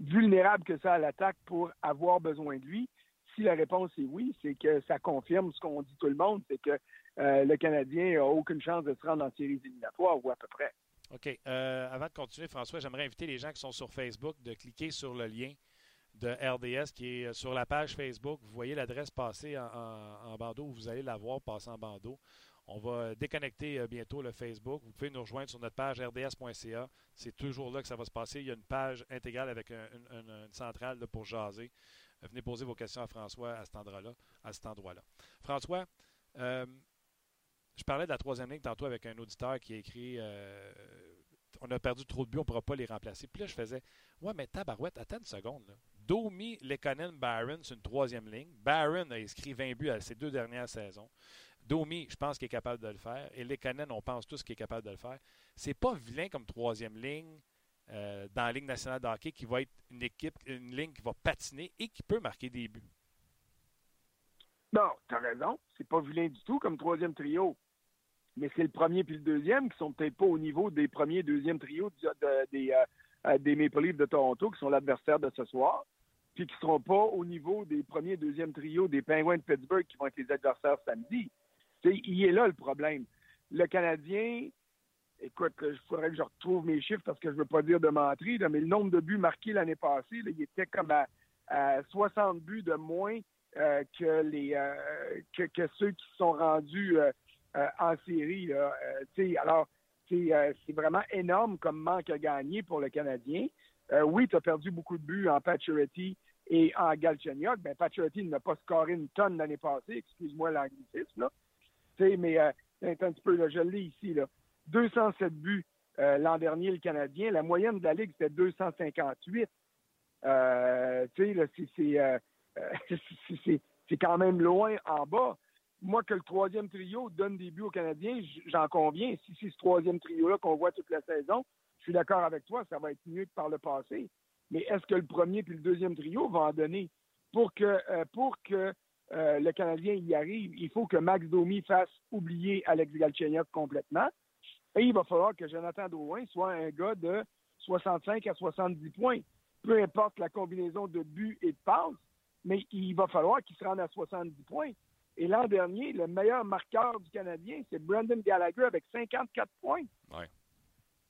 D: vulnérable que ça à l'attaque pour avoir besoin de lui? Si la réponse est oui, c'est que ça confirme ce qu'on dit tout le monde, c'est que euh, le Canadien n'a aucune chance de se rendre en séries éliminatoires ou à peu près.
A: OK. avant de continuer, François, j'aimerais inviter les gens qui sont sur Facebook de cliquer sur le lien de RDS qui est sur la page Facebook. Vous voyez l'adresse passer en, bandeau, vous allez la voir passer en bandeau. On va déconnecter euh, bientôt le Facebook. Vous pouvez nous rejoindre sur notre page rds.ca. C'est toujours là que ça va se passer. Il y a une page intégrale avec une, centrale pour jaser. Euh, venez poser vos questions à François à cet endroit-là. À cet endroit-là. François, euh, je parlais de la troisième ligne tantôt avec un auditeur qui a écrit On a perdu trop de buts, on ne pourra pas les remplacer. Puis là, je faisais Ouais, mais tabarouette, attends une seconde. Domi, Lekonen, Barron, c'est une troisième ligne. Barron a inscrit 20 buts à ses deux dernières saisons. Domi, je pense qu'il est capable de le faire. Et Lekonen, on pense tous qu'il est capable de le faire. C'est pas vilain comme troisième ligne euh, dans la Ligue nationale de hockey qui va être une équipe, une ligne qui va patiner et qui peut marquer des buts.
D: Non, tu as raison. C'est pas vilain du tout comme troisième trio. Mais c'est le premier puis le deuxième qui sont peut-être pas au niveau des premiers deuxième trios des, euh, euh, de Toronto, qui sont l'adversaire de ce soir qui ne seront pas au niveau des premiers et deuxièmes trios des Penguins de Pittsburgh qui vont être les adversaires samedi. il est là le problème. Le Canadien, écoute, il faudrait que je retrouve mes chiffres parce que je ne veux pas dire de mentir, mais le nombre de buts marqués l'année passée, il était comme à, 60 buts de moins euh, que, les, euh, que, ceux qui sont rendus euh, en série. alors, c'est vraiment énorme comme manque à gagner pour le Canadien. oui, tu as perdu beaucoup de buts en Pacioretty et en Galchenyuk, ben n'a pas scoré une tonne l'année passée, excuse-moi l'anglicisme, là. mais euh, un petit peu, là, je ici, là. 207 buts euh, l'an dernier, le Canadien. La moyenne de la Ligue, c'était 258. Euh, euh c'est quand même loin en bas. Moi, que le troisième trio donne des buts aux Canadiens, j'en conviens. Si c'est ce troisième trio-là qu'on voit toute la saison, je suis d'accord avec toi, ça va être mieux que par le passé mais est-ce que le premier puis le deuxième trio vont en donner? Pour que, euh, pour que euh, le Canadien y arrive, il faut que Max Domi fasse oublier Alex Galchenyuk complètement. Et il va falloir que Jonathan Drouin soit un gars de 65 à 70 points. Peu importe la combinaison de buts et de passes, mais il va falloir qu'il se rende à 70 points. Et l'an dernier, le meilleur marqueur du Canadien, c'est Brandon Gallagher avec 54 points.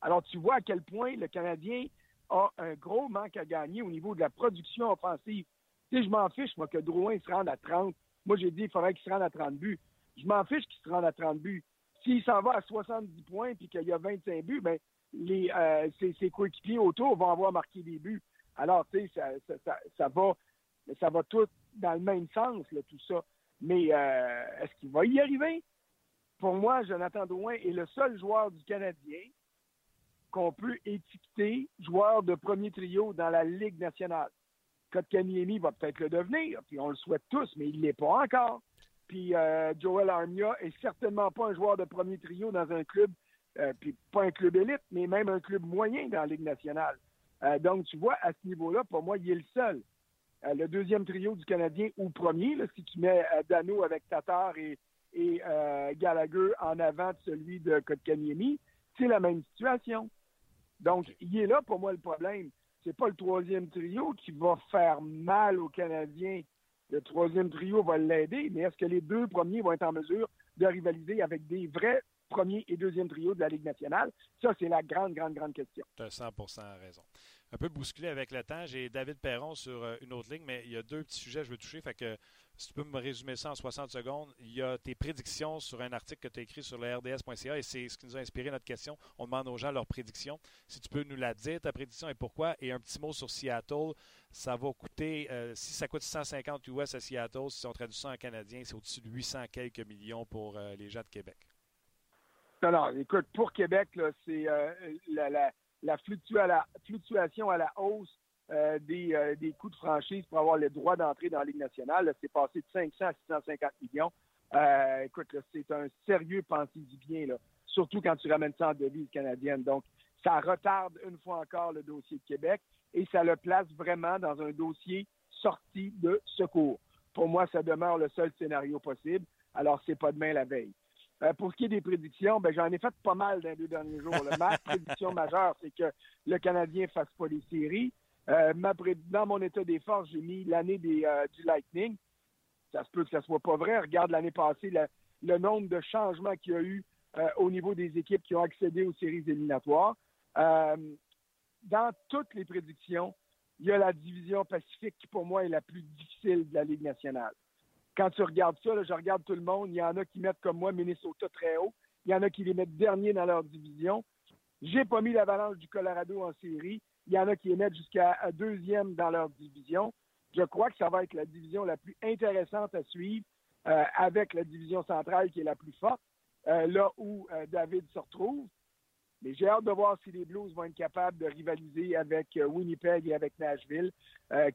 D: Alors, tu vois à quel point le Canadien a un gros manque à gagner au niveau de la production offensive. Tu je m'en fiche, moi, que Drouin se rende à 30. Moi, j'ai dit qu'il faudrait qu'il se rende à 30 buts. Je m'en fiche qu'il se rende à 30 buts. S'il s'en va à 70 points puis qu'il y a 25 buts, ben, les, euh, ses, coéquipiers autour vont avoir marqué des buts. Alors, tu sais, ça, va, ça va tout dans le même sens, tout ça. Mais euh, est-ce qu'il va y arriver? Pour moi, Jonathan Drouin est le seul joueur du Canadien qu'on peut étiqueter joueur de premier trio dans la Ligue nationale. Kotkaniemi va peut-être le devenir, puis on le souhaite tous, mais il ne l'est pas encore. Puis euh, Joel Armia est certainement pas un joueur de premier trio dans un club, euh, puis pas un club élite, mais même un club moyen dans la Ligue nationale. Euh, donc, tu vois, à ce niveau-là, pour moi, il est le seul. le deuxième trio du Canadien ou premier, si tu mets Dano avec Tatar et, et Gallagher en avant de celui de Kotkaniemi, c'est la même situation. Donc, il est là pour moi le problème. C'est pas le troisième trio qui va faire mal aux Canadiens. Le troisième trio va l'aider, mais est-ce que les deux premiers vont être en mesure de rivaliser avec des vrais premiers et deuxième trios de la Ligue nationale? Ça, c'est la grande, grande, grande question.
A: Tu as 100% raison un peu bousculé avec le temps. J'ai David Perron sur euh, une autre ligne, mais il y a deux petits sujets que je veux toucher. Fait que si tu peux me résumer ça en 60 secondes, il y a tes prédictions sur un article que tu as écrit sur le RDS.ca et c'est ce qui nous a inspiré notre question. On demande aux gens leurs prédictions. Si tu peux nous la dire, ta prédiction et pourquoi? Et un petit mot sur Seattle. Ça va coûter, euh, si ça coûte 150 US à Seattle, si on traduit ça en canadien, c'est au-dessus de 800 quelques millions pour euh, les gens de Québec.
D: Non, écoute, pour Québec, c'est la la, fluctuation à la hausse euh, euh, des, coûts de franchise pour avoir le droit d'entrer dans la Ligue nationale. C'est passé de 500 à 650 millions. Euh, écoute, c'est un sérieux pensée du bien, là, surtout quand tu ramènes ça en devise canadienne. Donc, ça retarde une fois encore le dossier de Québec et ça le place vraiment dans un dossier sorti de secours. Pour moi, ça demeure le seul scénario possible. Alors, c'est pas demain la veille. Euh, pour ce qui est des prédictions, ben, j'en ai fait pas mal dans les deux derniers jours. Ma prédiction majeure, c'est que le Canadien ne fasse pas les séries. Euh, dans mon état des forces, j'ai mis l'année euh, du Lightning. Ça se peut que ça soit pas vrai. Regarde l'année passée, le nombre de changements qu'il y a eu au niveau des équipes qui ont accédé aux séries éliminatoires. dans toutes les prédictions, il y a la division Pacifique qui, pour moi, est la plus difficile de la Ligue nationale quand tu regardes ça, je regarde tout le monde. Il y en a qui mettent comme moi Minnesota très haut. Il y en a qui les mettent dernier dans leur division. J'ai pas mis l'avalanche du Colorado en série. Il y en a qui les mettent jusqu'à deuxième dans leur division. Je crois que ça va être la division la plus intéressante à suivre euh, avec la division centrale qui est la plus forte, euh, là où euh, David se retrouve. Mais j'ai hâte de voir si les Blues vont être capables de rivaliser avec Winnipeg et avec Nashville,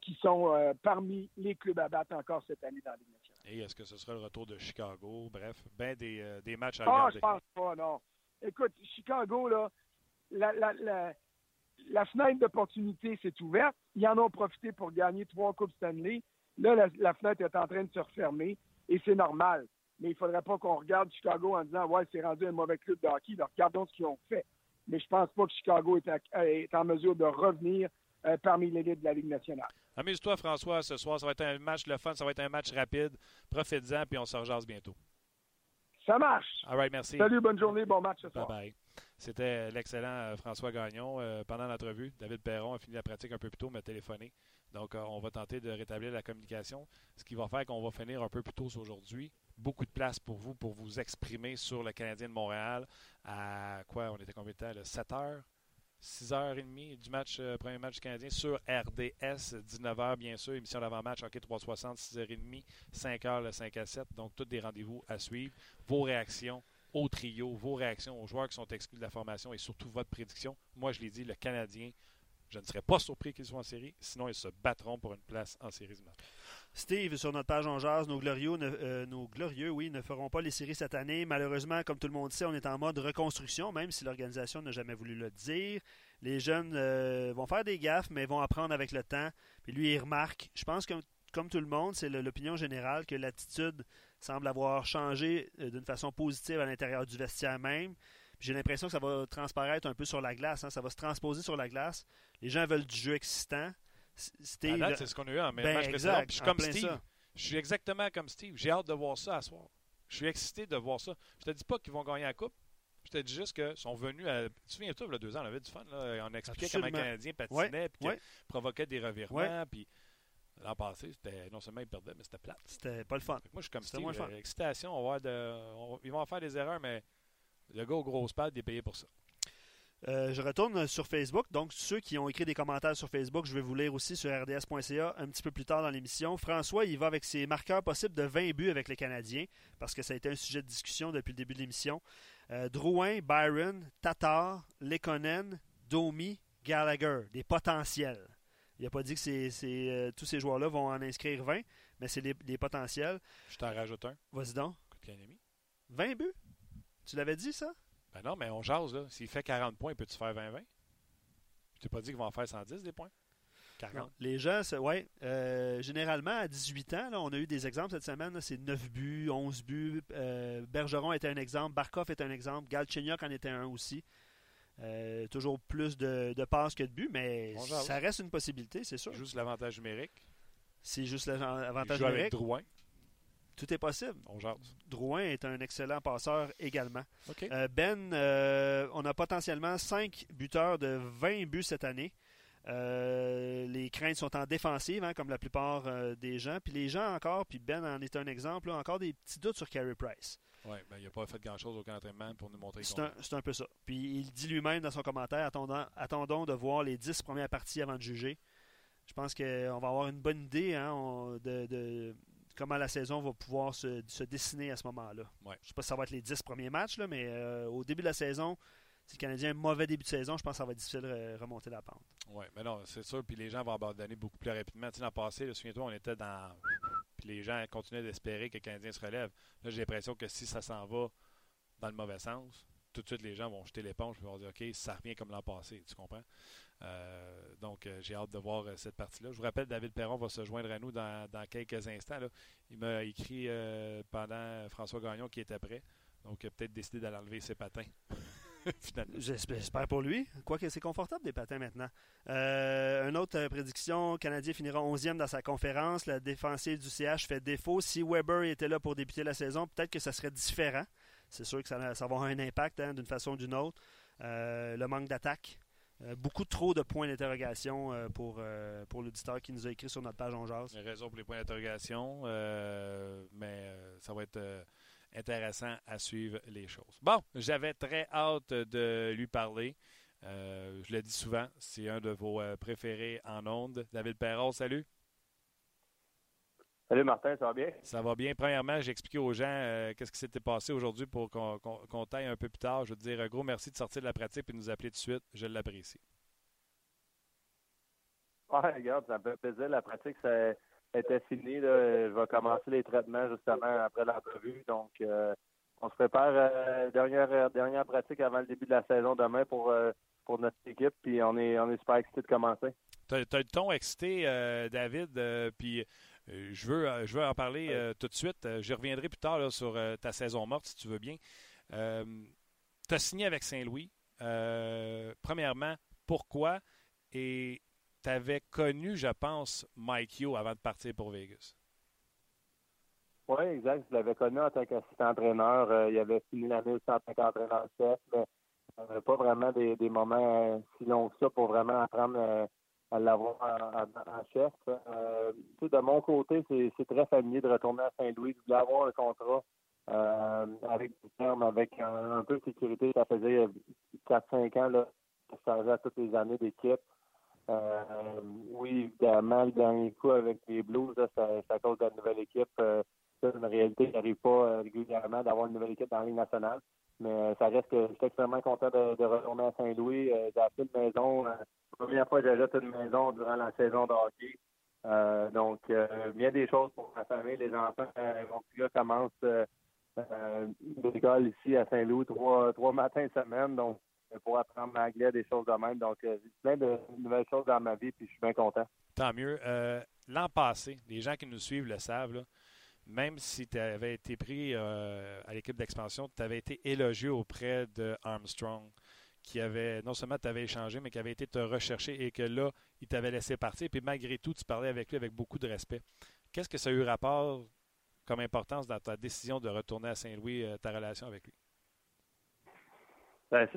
D: qui sont parmi les clubs à battre encore cette année dans la Ligue nationale.
A: Et est-ce que ce sera le retour de Chicago? Bref, ben des, des matchs à
D: ah,
A: regarder.
D: je pense pas, non. Écoute, Chicago, là, la, la, la, la fenêtre d'opportunité s'est ouverte. Ils en ont profité pour gagner trois Coupes Stanley. Là, la, fenêtre est en train de se refermer et c'est normal. Mais il ne faudrait pas qu'on regarde Chicago en disant Ouais, c'est rendu un mauvais club de hockey. Alors, regardons ce qu'ils ont fait mais je pense pas que Chicago est, en mesure de revenir euh, parmi l'élite de la Ligue nationale.
A: Amuse-toi, François, ce soir. Ça va être un match le fun, ça va être un match rapide. Profites-en, puis on se rejase bientôt.
D: Ça marche.
A: All right, merci.
D: Salut, bonne journée, bon match ce soir.
A: Bye bye. C'était l'excellent euh, François Gagnon. Euh, pendant l'entrevue, David Perron a fini la pratique un peu plus tôt, m'a téléphoné. Donc, on va tenter de rétablir la communication, ce qui va faire qu'on va finir un peu plus tôt aujourd'hui beaucoup de place pour vous, pour vous exprimer sur le Canadien de Montréal. À quoi On était combien de temps 7 h 6h30 du match, euh, premier match Canadien sur RDS, 19h bien sûr, émission d'avant-match, hockey 360, 6h30, 5h le 5 à 7. Donc, tous des rendez-vous à suivre. Vos réactions au trio, vos réactions aux joueurs qui sont exclus de la formation et surtout votre prédiction. Moi, je l'ai dit, le Canadien, je ne serais pas surpris qu'ils soient en série, sinon ils se battront pour une place en série du match.
B: Steve, sur notre page en jazz, nos glorieux, ne, euh, nos glorieux, oui, ne feront pas les séries cette année. Malheureusement, comme tout le monde sait, on est en mode reconstruction, même si l'organisation n'a jamais voulu le dire. Les jeunes euh, vont faire des gaffes, mais vont apprendre avec le temps. Puis lui, il remarque, je pense que comme tout le monde, c'est l'opinion générale que l'attitude semble avoir changé euh, d'une façon positive à l'intérieur du vestiaire même. J'ai l'impression que ça va transparaître un peu sur la glace. Hein. Ça va se transposer sur la glace. Les gens veulent du jeu existant.
A: Steve. C'est ce qu'on a eu en ben, match précédent. je suis comme Steve. Je suis exactement comme Steve. J'ai hâte de voir ça à soir. Je suis excité de voir ça. Je te dis pas qu'ils vont gagner la coupe. Je te dis juste qu'ils sont venus à. Tu te souviens-toi, il y a deux ans, on avait du fun. Là. On expliquait comment les Canadiens patinaient et provoquaient des revirements. Puis l'an passé, c'était non seulement ils perdaient, mais c'était plate.
B: C'était pas le fun.
A: Moi, je suis comme Steve. Moins euh, excitation, on va de, ils vont faire des erreurs, mais le gars au gros pad est payé pour ça.
B: Euh, je retourne sur Facebook. Donc, ceux qui ont écrit des commentaires sur Facebook, je vais vous lire aussi sur rds.ca un petit peu plus tard dans l'émission. François, il va avec ses marqueurs possibles de 20 buts avec les Canadiens, parce que ça a été un sujet de discussion depuis le début de l'émission. Euh, Drouin, Byron, Tatar, Lekonen, Domi, Gallagher, des potentiels. Il n'a pas dit que c'est, euh, tous ces joueurs-là vont en inscrire 20, mais c'est des, potentiels.
A: Je t'en rajoute un.
B: Vas-y donc. 20 buts? Tu l'avais dit, ça?
A: Ben non, mais on jase, là. S'il fait 40 points, peux-tu faire 20-20? Je t'ai pas dit qu'il va en faire 110 des points? 40.
B: les gens, oui. Euh, généralement, à 18 ans, on a eu des exemples cette semaine. C'est 9 buts, 11 buts. Euh, Bergeron était un exemple. Barkov est un exemple. Galchenyuk en était un aussi. Euh, toujours plus de, passes que de buts, mais ça reste une possibilité, c'est sûr.
A: Juste l'avantage numérique.
B: C'est juste l'avantage numérique.
A: Avec Drouin.
B: Tout est possible.
A: On jase.
B: Drouin est un excellent passeur également.
A: Euh,
B: ben, euh, on a potentiellement 5 buteurs de 20 buts cette année. les craintes sont en défensive, hein, comme la plupart des gens. Puis les gens encore, puis Ben en est un exemple, encore des petits doutes sur Carey Price.
A: Oui, ben, il n'a pas fait grand-chose au entraînement pour nous montrer.
B: C'est un, un, peu ça. Puis il dit lui-même dans son commentaire attendons, attendons de voir les dix premières parties avant de juger. Je pense qu'on va avoir une bonne idée hein, de, comment la saison va pouvoir se, dessiner à ce moment-là.
A: Ouais.
B: Je ne sais pas si ça va être les dix premiers matchs, là, mais euh, au début de la saison, si le Canadien a un mauvais début de saison, je pense que ça va être difficile de remonter la pente.
A: Oui, mais non, c'est sûr. Puis les gens vont abandonner beaucoup plus rapidement. Tu sais, l'an passé, souviens-toi, on était dans les gens continuaient d'espérer que le Canadien se relève. Là, j'ai l'impression que si ça s'en va dans le mauvais sens, tout de suite, les gens vont jeter l'éponge et vont dire OK, ça revient comme l'an passé. Tu comprends? Euh, donc, euh, j'ai hâte de voir euh, cette partie-là. Je vous rappelle, David Perron va se joindre à nous dans, quelques instants. Il m'a écrit pendant François Gagnon qui était prêt. Donc, il a peut-être décidé d'aller enlever ses patins.
B: J'espère pour lui. Quoique c'est confortable des patins maintenant. Euh, une autre prédiction, Canadien finira 11e dans sa conférence. La défensive du CH fait défaut. Si Weber était là pour débuter la saison, peut-être que ça serait différent. C'est sûr que ça, va avoir un impact hein, d'une façon ou d'une autre. Euh, le manque d'attaque. Euh, beaucoup trop de points d'interrogation pour, pour l'auditeur qui nous a écrit sur notre page On Jazz.
A: raison pour les points d'interrogation, mais ça va être intéressant à suivre les choses. Bon, j'avais très hâte de lui parler. Euh, je le dis souvent, c'est un de vos euh, préférés en ondes. David Perron, salut.
E: Salut Martin, ça va bien?
A: Ça va bien. Premièrement, j'ai expliqué aux gens euh, qu'est-ce qui s'était passé aujourd'hui pour qu'on taille un peu plus tard. Je veux te dire un gros merci de sortir de la pratique et de nous appeler tout de suite. Je l'apprécie.
E: Oui, regarde, ça me fait plaisir. La pratique, c'est était fini. Je vais commencer les traitements justement après l'entrevue. Donc, euh, on se prépare euh, dernière dernière pratique avant le début de la saison demain pour euh, pour notre équipe. Puis on est on est super excité de commencer.
A: Tu as, le ton excité, David. puis je veux je veux en parler tout de suite. Je reviendrai plus tard sur ta saison morte si tu veux bien. tu as signé avec Saint-Louis. premièrement, pourquoi? Et tu avais connu, je pense, Mike Hugh avant de partir pour Vegas.
E: Oui, exact. Je l'avais connu en tant qu'assistant-entraîneur. Euh, il avait fini l'année en tant qu'entraîneur-chef, mais n'avait pas vraiment des, moments euh, si longs que ça pour vraiment apprendre euh, à l'avoir en, chef. de mon côté, c'est très familier de retourner à Saint-Louis, de avoir un contrat avec du terme, avec un, peu de sécurité. Ça faisait 4-5 ans là, ça changeait toutes les années d'équipe. Euh, oui, évidemment, le dernier coup avec les Blues, c'est à cause de la nouvelle équipe. Euh, c'est une réalité qui n'arrive pas euh, régulièrement d'avoir une nouvelle équipe dans la Ligue nationale. Mais ça reste que je suis extrêmement content de, retourner à Saint-Louis. j'ai acheté une maison. la première fois que j'achète une maison durant la saison de hockey. donc, bien des choses pour ma famille. Les enfants, mon petit gars commence l'école ici à Saint-Louis trois, trois matins semaine. Donc, pour apprendre l'anglais, des choses de même. Donc, euh, j'ai plein de nouvelles choses dans ma vie, puis je suis bien content.
A: Tant mieux. Euh, l'an passé, les gens qui nous suivent le savent, même si tu avais été pris euh, à l'équipe d'expansion, tu avais été élogieux auprès de Armstrong, qui avait, non seulement tu avais échangé, mais qui avait été te rechercher et que là, il t'avait laissé partir. Puis malgré tout, tu parlais avec lui avec beaucoup de respect. Qu'est-ce que ça a eu rapport comme importance dans ta décision de retourner à Saint-Louis, ta relation avec lui?
E: Ben,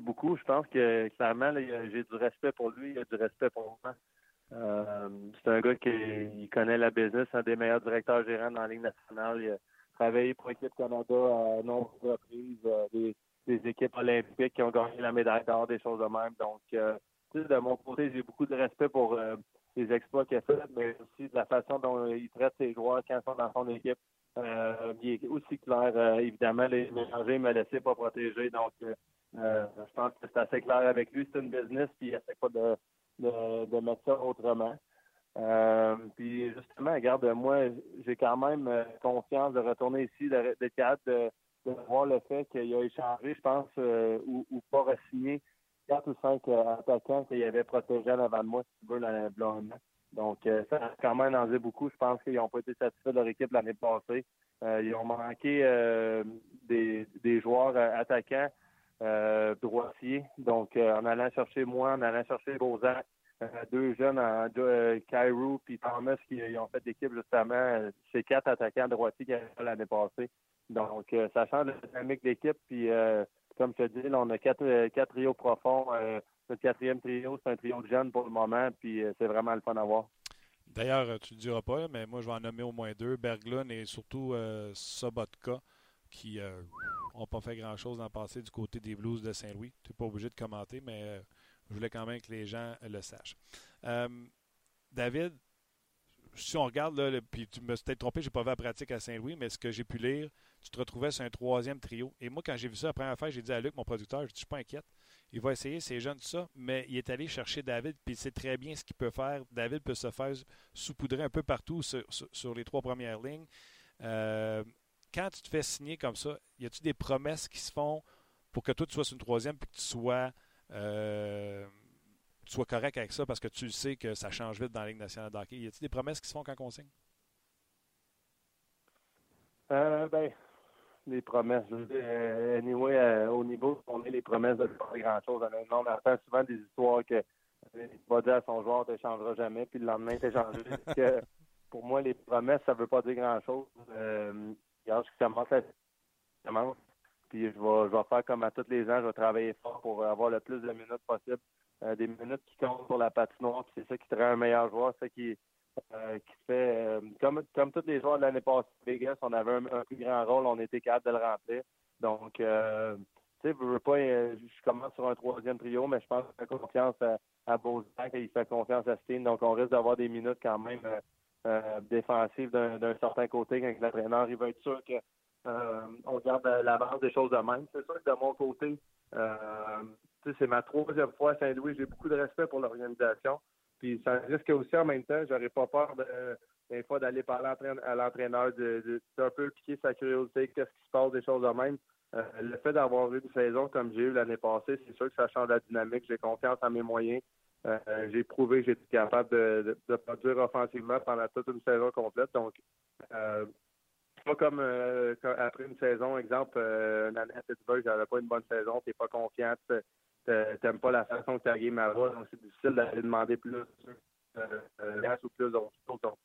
E: beaucoup. Je pense que clairement, j'ai du respect pour lui, il a du respect pour moi. Euh, c'est un gars qui connaît la business, un des meilleurs directeurs gérants dans la Ligue nationale. Il a travaillé pour l'équipe Canada à nombreuses reprises, euh, des, équipes olympiques qui ont gagné la médaille d'or, des choses de même. Donc, euh, de mon côté, j'ai beaucoup de respect pour les exploits qu'il a fait, mais aussi de la façon dont il traite ses joueurs quand ils sont dans son équipe. il est aussi clair, évidemment, les ne me laissaient pas protéger. Donc, euh, je pense que c'est assez clair avec lui. C'est une business, puis il essaie pas de, de, mettre ça autrement. Euh, puis justement, regarde, moi, j'ai quand même euh, confiance de retourner ici, d'être capable de, voir le fait qu'il a échangé, je pense, ou, pas re-signé quatre ou cinq attaquants qu'il avait protégés avant de moi, si tu veux, l'année Donc, ça quand même en beaucoup. Je pense qu'ils n'ont pas été satisfaits de leur équipe l'année passée. ils ont manqué des, joueurs attaquants euh, droitiers. Donc, en allant chercher moi, en allant chercher Bozak, euh, deux jeunes, euh, Cairo puis Thomas, qui ont fait l'équipe justement. C'est quatre attaquants droitiers qui avaient l'année passée. Donc, euh, ça change la dynamique de l'équipe. Puis, comme je te dis, on a quatre, quatre trios profonds. notre quatrième trio, c'est un trio de jeunes pour le moment. Puis, c'est vraiment le fun à voir.
A: D'ailleurs, tu ne le diras pas, mais moi, je vais en nommer au moins deux. Berglund et surtout Sobotka, qui n'ont pas fait grand-chose dans le passé du côté des Blues de Saint-Louis. Tu n'es pas obligé de commenter, mais je voulais quand même que les gens le sachent. Euh, David, si on regarde, là, puis tu me suis peut-être trompé, je n'ai pas vu la pratique à Saint-Louis, mais ce que j'ai pu lire, tu te retrouvais sur un troisième trio. Et moi, quand j'ai vu ça la première fois, j'ai dit à Luc, mon producteur, je ne suis pas inquiète. Il va essayer, c'est jeune, tout ça, mais il est allé chercher David, puis il sait très bien ce qu'il peut faire. David peut se faire saupoudrer un peu partout sur, les trois premières lignes. Euh, quand tu te fais signer comme ça, y a-t-il des promesses qui se font pour que toi, tu sois sur une troisième, puis que tu sois euh, tu sois correct avec ça parce que tu sais que ça change vite dans la Ligue nationale d'hockey. Y a-t-il des promesses qui se font quand on signe?
E: Euh, ben, les promesses. Euh, anyway, euh, au niveau on est les promesses de pas grand-chose. On entend souvent des histoires que tu vas dire à son joueur, tu n'échangeras jamais, puis le lendemain, tu que pour moi, les promesses, ça ne veut pas dire grand-chose. Euh, je commence à. Puis je vais, je vais faire comme à tous les ans, je vais travailler fort pour avoir le plus de minutes possible. Euh, des minutes qui comptent pour la patinoire, puis c'est ça qui te rend un meilleur joueur, c'est ça qui, euh, fait euh, comme comme tous les joueurs de l'année passée Vegas, on avait un, plus grand rôle, on était capable de le remplir. Donc tu sais, je pas je commence sur un troisième trio, mais je pense qu'il fait confiance à, à et il fait confiance à Steen. Donc on risque d'avoir des minutes quand même défensives d'un certain côté quand l'entraîneur il va être sûr que euh, on garde la base des choses de même. C'est sûr que de mon côté, euh, c'est ma troisième fois à Saint-Louis. J'ai beaucoup de respect pour l'organisation. Puis ça risque aussi en même temps, j'aurais pas peur de, des fois d'aller parler à l'entraîneur, de, d'un peu piquer sa curiosité, qu'est-ce qui se passe, des choses de même. Euh, le fait d'avoir eu une saison comme j'ai eu l'année passée, c'est sûr que ça change la dynamique. J'ai confiance en mes moyens. J'ai prouvé que j'étais capable de, produire offensivement pendant toute une saison complète. Donc, pas comme, euh, après une saison, exemple, euh, une année à Pittsburgh, j'avais pas une bonne saison, t'es pas confiant, t'aimes pas la façon que ta game va, donc c'est difficile d'aller demander plus euh, euh ou plus d'autres Donc,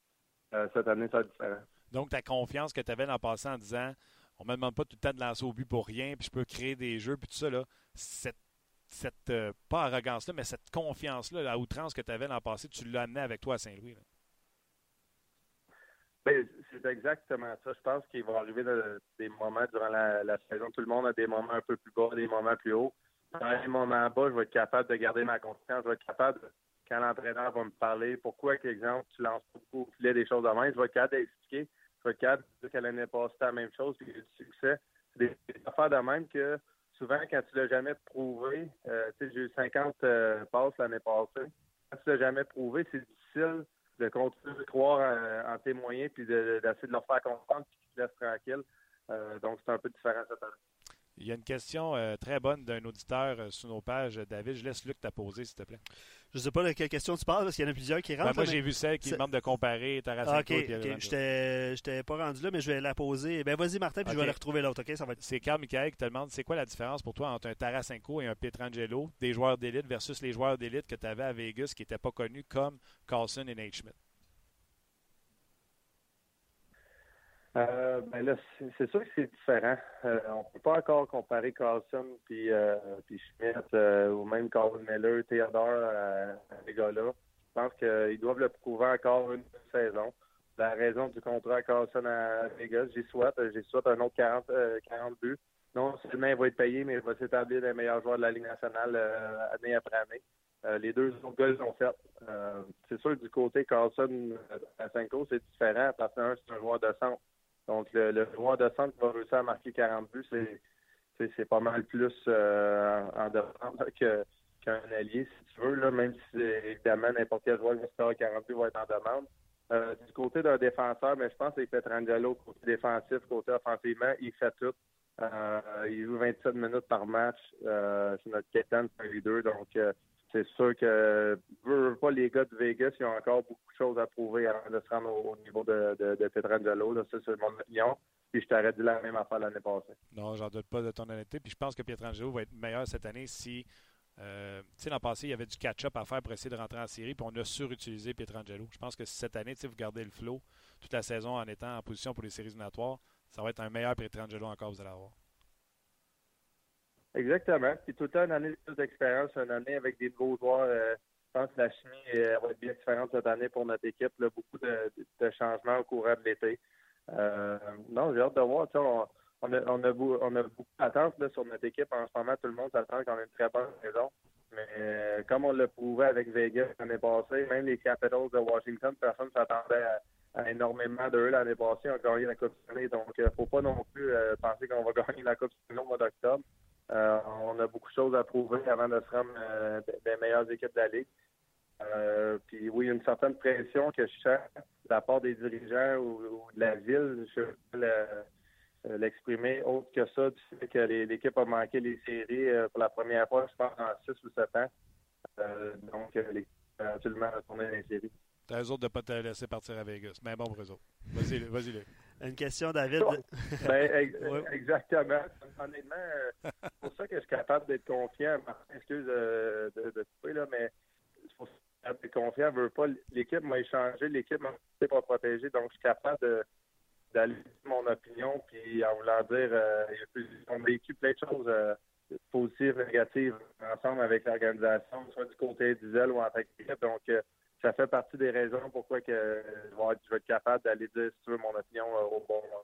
E: cette année, ça va différent.
A: Donc, ta confiance que tu avais l'an passé en disant on me demande pas tout le temps de lancer au but pour rien, puis je peux créer des jeux, puis tout ça, là, cette, cette pas arrogance-là, mais cette confiance-là, la outrance que tu avais l'an passé, tu l'as amené avec toi à Saint-Louis.
E: Ben, c'est exactement ça. Je pense qu'il va arriver des moments durant la, saison. Tout le monde a des moments un peu plus bas, des moments plus hauts. Dans les moments bas, je vais être capable de garder ma confiance. Je vais être capable, quand l'entraîneur va me parler, pourquoi, exemple, tu lances beaucoup au filet des choses de même, je vais être capable d'expliquer. Je vais être capable de dire qu'elle l'année passée, la même chose, puis du succès. C'est des, affaires de même que souvent, quand tu l'as jamais prouvé, euh, tu sais, j'ai eu 50 euh, passes l'année passée. Quand tu l'as jamais prouvé, c'est difficile de continuer de croire en, tes moyens puis d'essayer de, leur faire comprendre puis qu'ils te laissent tranquille. Euh, donc, c'est un peu différent cette année.
A: Il y a une question euh, très bonne d'un auditeur euh, sur nos pages. David, je laisse Luc t'a poser, s'il te plaît.
B: Je ne sais pas de quelle question tu parles, parce qu'il y en a plusieurs qui rentrent.
A: Ben, moi, j'ai vu celle qui demande de comparer Tarasenko.
B: OK, ok. Je n'étais pas rendu là, mais je vais la poser. Ben, vas-y, Martin, puis je vais la retrouver l'autre. OK, ça va être...
A: C'est Carl Michael qui te demande c'est quoi la différence pour toi entre un Tarasenko et un Pietrangelo, des joueurs d'élite, versus les joueurs d'élite que tu avais à Vegas qui n'étaient pas connus comme Carlson et Nate Schmidt?
E: Euh, ben là, c'est sûr que c'est différent. Euh, on peut pas encore comparer Carlson puis, euh, puis Schmidt euh, ou même Carl Miller, Theodore, euh, les gars-là. Je pense qu'ils doivent le prouver encore une saison. La raison du contrat à Carlson à Vegas, j'y souhaite. J'y souhaite un autre 40, 40 buts. Non seulement il va être payé, mais il va s'établir les meilleurs joueurs de la Ligue nationale année après année. les deux autres gars ont fait. c'est sûr que du côté Carlson à Cinco, c'est différent parce que c'est un joueur de centre. Donc, le, le de centre va réussir à marquer 40 buts, c'est, pas mal plus euh, en défense qu'un allié, si tu veux, là, même si évidemment n'importe quel joueur de score 42 va être en demande. Euh, du côté d'un défenseur, mais je pense que Petrangelo, côté défensif, côté offensivement, il fait tout. Euh, il joue 27 minutes par match. C'est notre capitaine, c'est leader. Donc, c'est sûr que pas les gars de Vegas, ils ont encore beaucoup de choses à prouver avant de se rendre au, niveau de, de. Là, ça, c'est mon opinion. Puis je t'aurais dit la même affaire l'année passée.
A: Non, j'en doute pas de ton honnêteté. Puis je pense que Pietrangelo va être meilleur cette année si. Euh, tu sais, l'an passé, il y avait du catch-up à faire pour essayer de rentrer en série, puis on a surutilisé Pietrangelo. Je pense que cette année, vous gardez le flow toute la saison en étant en position pour les séries éliminatoires, ça va être un meilleur Pietrangelo encore, vous allez avoir.
E: Exactement. Puis tout le temps, une année d'expérience, une année avec des nouveaux joueurs. Euh, je pense que la chimie euh, va être bien différente cette année pour notre équipe. Beaucoup de, de, changements au courant de l'été. Euh, non, j'ai hâte de voir. On, a, on, a, on a beaucoup d'attentes sur notre équipe en ce moment. Tout le monde s'attend qu'on ait une très bonne saison. Mais comme on l'a prouvé avec Vegas l'année passée, même les Capitals de Washington, personne ne s'attendait à, énormément d'eux l'année passée. On a gagné la Coupe Stanley. Donc, il ne faut pas non plus penser qu'on va gagner la Coupe Stanley au mois d'octobre. Euh, on a beaucoup de choses à prouver avant de se rendre euh, des meilleures équipes de la Ligue. Euh, puis oui, une certaine pression que je sens de la part des dirigeants ou, de la ville. Je peux l'exprimer autre que ça, du fait que l'équipe a manqué les séries pour la première fois, je pense, en 6 ou 7 ans. donc, l'équipe a absolument retourné dans les séries.
A: T'as eux autres de ne pas te laisser partir à Vegas. Mais bon pour. Vas-y, vas-y.
B: Une question, David.
E: ben, exactement. Honnêtement, c'est pour ça que je suis capable d'être confiant. Excuse de, de, de couper, là, mais c'est pour ça que je suis confiant. Veut pas, l'équipe m'a échangé, l'équipe m'a pas protégé, donc je suis capable d'aller mon opinion, puis en voulant dire, euh, on a vécu plein de choses euh, positives, négatives, ensemble avec l'organisation, soit du côté d'Isel ou en tant qu'équipe. Donc, euh, ça fait partie des raisons pourquoi que je, vais être, capable d'aller dire, si tu veux, mon opinion euh, au bon
B: moment.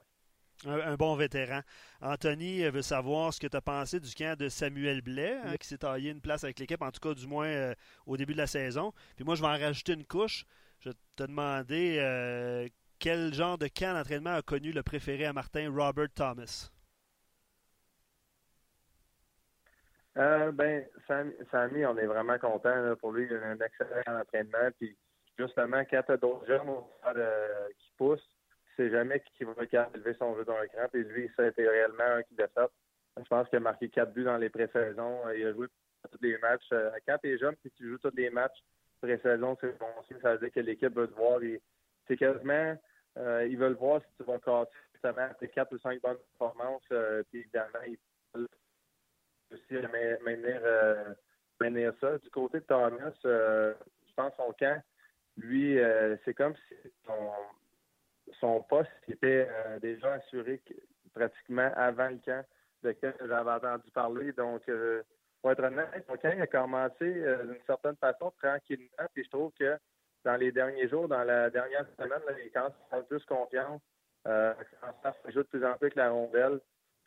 B: Un, bon vétéran. Anthony veut savoir ce que tu as pensé du camp de Samuel Blais, hein, qui s'est taillé une place avec l'équipe, en tout cas du moins euh, au début de la saison. Puis moi, je vais en rajouter une couche. Je vais te demander euh, quel genre de camp d'entraînement a connu le préféré à Martin, Robert Thomas?
E: Euh, ben, Sammy, on est vraiment content pour lui. Il a un excellent entraînement. Puis justement, quand tu as d'autres jeunes euh, qui poussent, c'est jamais qui va élever son jeu dans le cran. Puis lui, ça a été réellement un qui fait. Je pense qu'il a marqué quatre buts dans les pré-saisons. Il a joué tous les matchs. Euh, quand tu es jeune et tu joues tous les matchs pré-saison, c'est bon signe. Ça veut dire que l'équipe veut te voir. C'est quasiment, euh, ils veulent voir si tu vas casser justement après quatre ou cinq bonnes performances. Euh, puis évidemment, ils aussi maintenir, euh, maintenir ça. Du côté de Thomas, euh, je pense son camp, lui, euh, c'est comme si son, son poste était déjà assuré pratiquement avant le camp de lequel j'avais entendu parler. Donc, pour être honnête, son camp a commencé d'une certaine façon tranquillement. Puis je trouve que dans les derniers jours, dans la dernière semaine, les camps sont plus confiance. Euh, ça joue de plus en plus avec la rondelle.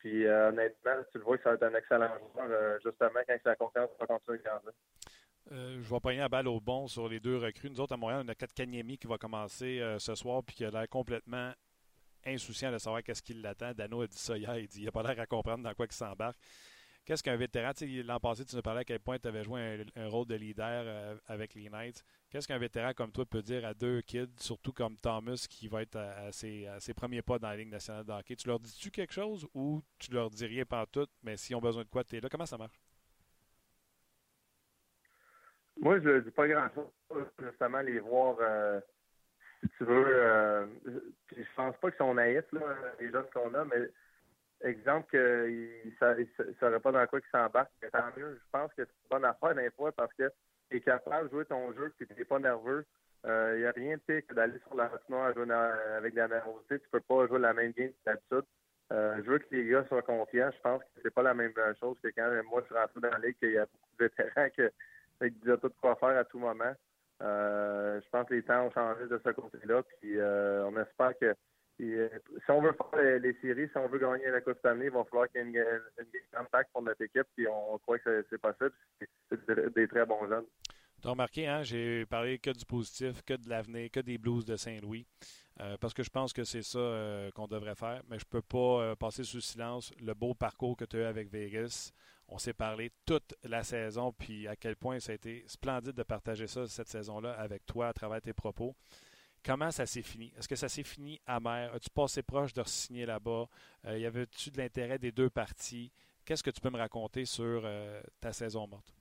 E: Puis euh, honnêtement, tu le vois que être un excellent joueur, euh, justement, quand sa confiance va continuer à grandir.
A: Euh, je vais pogner la balle au bon sur les deux recrues. Nous autres, à Montréal, on a Kanyemi qui va commencer ce soir puis qui a l'air complètement insouciant de savoir qu'est-ce qui l'attend. Dano a dit ça hier. Il dit il n'a pas l'air à comprendre dans quoi il s'embarque. Qu'est-ce qu'un vétéran, l'an passé, tu nous parlais à quel point tu avais joué un, rôle de leader avec les Knights. Qu'est-ce qu'un vétéran comme toi peut dire à deux kids, surtout comme Thomas, qui va être à, ses, premiers pas dans la Ligue nationale de hockey? Tu leur dis-tu quelque chose ou tu leur dis rien pas tout, mais s'ils ont besoin de quoi, tu es là? Comment ça marche?
E: Moi, je ne dis pas grand-chose. Justement, les voir, euh, si tu veux. Euh, je pense pas qu'ils sont naïfs, là, les jeunes qu'on a, mais exemple qu'ils ne sauraient pas dans quoi ils s'embarquent, tant mieux. Je pense que c'est une bonne affaire d'un fois parce que tu es capable de jouer ton jeu et tu n'es pas nerveux. Il euh, n'y a rien de pire que d'aller sur la patinoire jouer avec de la nervosité. Tu peux pas jouer la même game que d'habitude. Euh, je veux que les gars soient confiants. Je pense que c'est pas la même chose que quand moi je suis rentré dans la ligue, qu'il y a beaucoup de vétérans qui disaient tout quoi faire à tout moment. Euh, je pense que les temps ont changé de ce côté-là. Puis on espère que si on veut faire les, séries, si on veut gagner la Coupe Stanley, il va falloir qu'il y ait une, impact pour notre équipe. Puis on croit que c'est possible. C'est des très bons jeunes.
A: Tu as remarqué, hein, j'ai parlé que du positif, que de l'avenir, que des Blues de Saint-Louis. Euh, parce que je pense que c'est ça euh, qu'on devrait faire. Mais je ne peux pas euh, passer sous silence le beau parcours que tu as eu avec Vegas. On s'est parlé toute la saison, puis à quel point ça a été splendide de partager ça cette saison-là avec toi à travers tes propos. Comment ça s'est fini? Est-ce que ça s'est fini amer? As-tu passé proche de signer là-bas? Euh, y avait-tu de l'intérêt des deux parties? Qu'est-ce que tu peux me raconter sur euh, ta saison morte?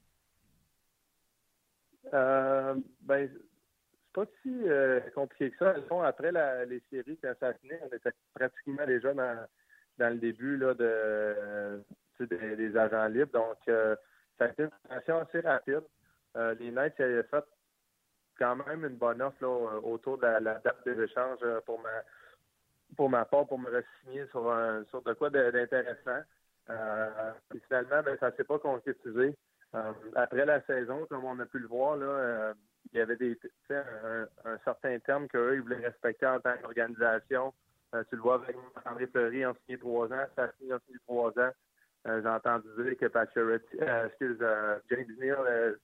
E: Euh, ben, c'est pas si euh, compliqué que ça. après les séries, quand ça a fini, on était pratiquement déjà dans, dans le début là, de, des, agents libres. Donc, ça a été une assez rapide. les Knights avaient fait quand même une bonne offre là, autour de la, date des échanges pour ma pour ma part, pour me re-signer sur, un, sur de quoi d'intéressant. Euh, finalement, ben, ça ne s'est pas concrétisé. Euh, après la saison, comme on a pu le voir, là, euh, il y avait des un, un certain terme qu'eux, ils voulaient respecter en tant qu'organisation. Euh, tu le vois avec André Fleury, en signé trois ans, signé en signé trois ans. J'ai entendu dire que Pacioretty, excuse, James Neal,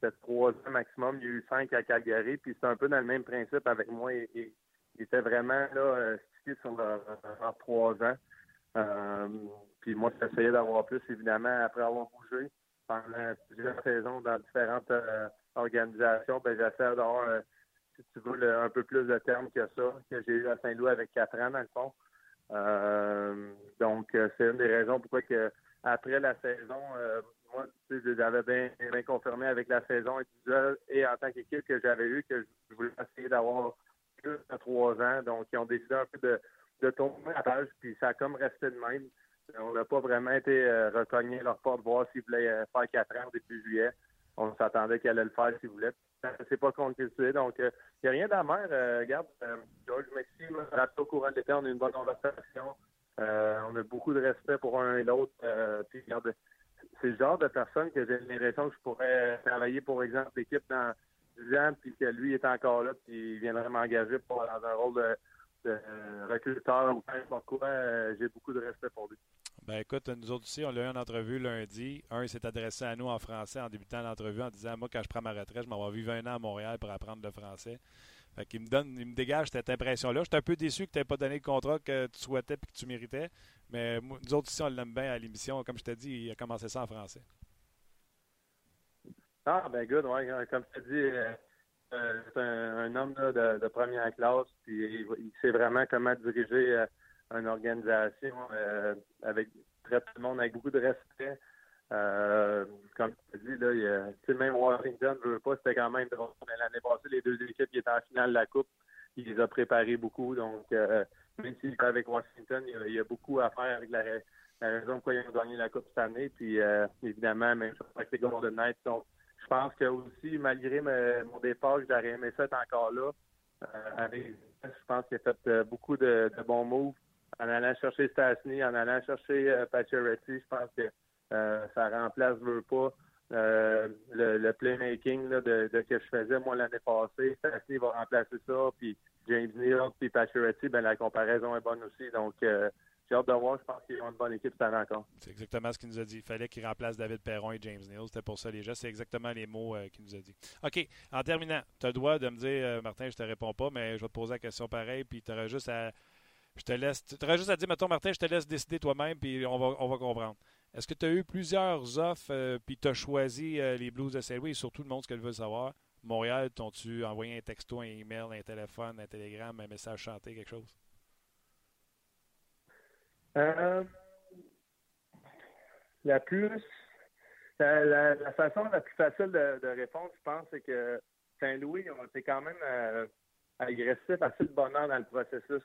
E: c'était trois ans maximum. Il y a eu cinq à Calgary, puis c'est un peu dans le même principe avec moi. Il, était vraiment là, stické sur leurs trois ans. Euh, puis moi, j'essayais d'avoir plus, évidemment, après avoir bougé pendant plusieurs saisons dans différentes euh, organisations. Ben, j'essaie d'avoir, euh, si tu veux, un peu plus de termes que ça, que j'ai eu à Saint-Louis avec quatre ans, dans le fond. donc, c'est une des raisons pourquoi que après la saison, moi, j'avais bien, bien confirmé avec la saison individuelle et en tant qu'équipe que j'avais eu que je voulais essayer d'avoir plus de trois ans. Donc, ils ont décidé un peu de de tomber à page, puis ça a comme resté de même. On n'a pas vraiment été euh, leur porte, voir s'ils voulaient euh, faire quatre ans depuis juillet. On s'attendait qu'elle allait le faire s'ils voulaient. Ça ne s'est pas concrétisé. Donc, il euh, n'y a rien d'amer. regarde, George Maxime, au courant de l'été, on a une bonne conversation. on a beaucoup de respect pour un et l'autre. puis, regarde, c'est le genre de personne que j'ai l'impression que je pourrais travailler, pour exemple, l'équipe dans 10 ans, puis que lui est encore là, puis il viendrait m'engager pour dans un rôle de euh, recruteur ou n'importe quoi, euh, j'ai beaucoup de respect pour lui.
A: Ben écoute, nous autres aussi, on l'a eu en entrevue lundi. Un, il s'est adressé à nous en français en débutant l'entrevue en disant Moi, quand je prends ma retraite, je m'en vais vivre un an à Montréal pour apprendre le français. Qu'il me donne, il me dégage cette impression-là. J'étais un peu déçu que tu n'aies pas donné le contrat que tu souhaitais et que tu méritais. Mais nous autres ici, on l'aime bien à l'émission. Comme je t'ai dit, il a commencé ça en français.
E: Ah, ben good, ouais. Comme je t'ai dit, euh, euh, c'est un, homme de, première classe, puis il, sait vraiment comment diriger euh, une organisation euh, avec très tout le monde avec beaucoup de respect. Comme tu dis, là, il, même Washington ne veut pas, c'était quand même drôle. L'année passée, les deux équipes qui étaient en finale de la Coupe, il les a préparés beaucoup. Donc, même s'il est avec Washington, il y, a, beaucoup à faire avec la, raison pourquoi ils ont gagné la Coupe cette année. Puis, évidemment, même chose avec les Golden Knights. Donc, je pense que aussi, malgré mon départ, j'aurais aimé ça être encore là. Euh, je pense qu'il a fait euh, beaucoup de, bons moves en allant chercher Stasny, en allant chercher euh, Je pense que euh, ça remplace veut pas le, playmaking de, que je faisais moi l'année passée. Stasny va remplacer ça, puis James Neal, puis Pacioretty, ben la comparaison est bonne aussi. Donc j'ai hâte de voir. Je pense qu'ils ont une bonne équipe cette année encore.
A: C'est exactement ce qu'il nous a dit. Il fallait qu'il remplace David Perron et James Neal. C'était pour ça les gens. C'est exactement les mots euh, qu'il nous a dit. OK. En terminant, tu as le droit de me dire, euh, Martin, je te réponds pas, mais je vais te poser la question pareil. Puis tu auras juste à. Je te laisse. Tu juste à dire, mettons, Martin, je te laisse décider toi-même, puis on va, on va comprendre. Est-ce que tu as eu plusieurs offres, euh, puis tu as choisi les Blues de Saint-Louis et surtout le monde ce qu'elle veut savoir? Montréal, t'ont-tu envoyé un texto, un email, un téléphone, un télégramme, un message chanté, quelque chose?
E: Euh, la plus. La, façon la plus facile de, répondre, je pense, c'est que Saint-Louis ont été quand même euh, agressifs, assez de bonheur dans le processus.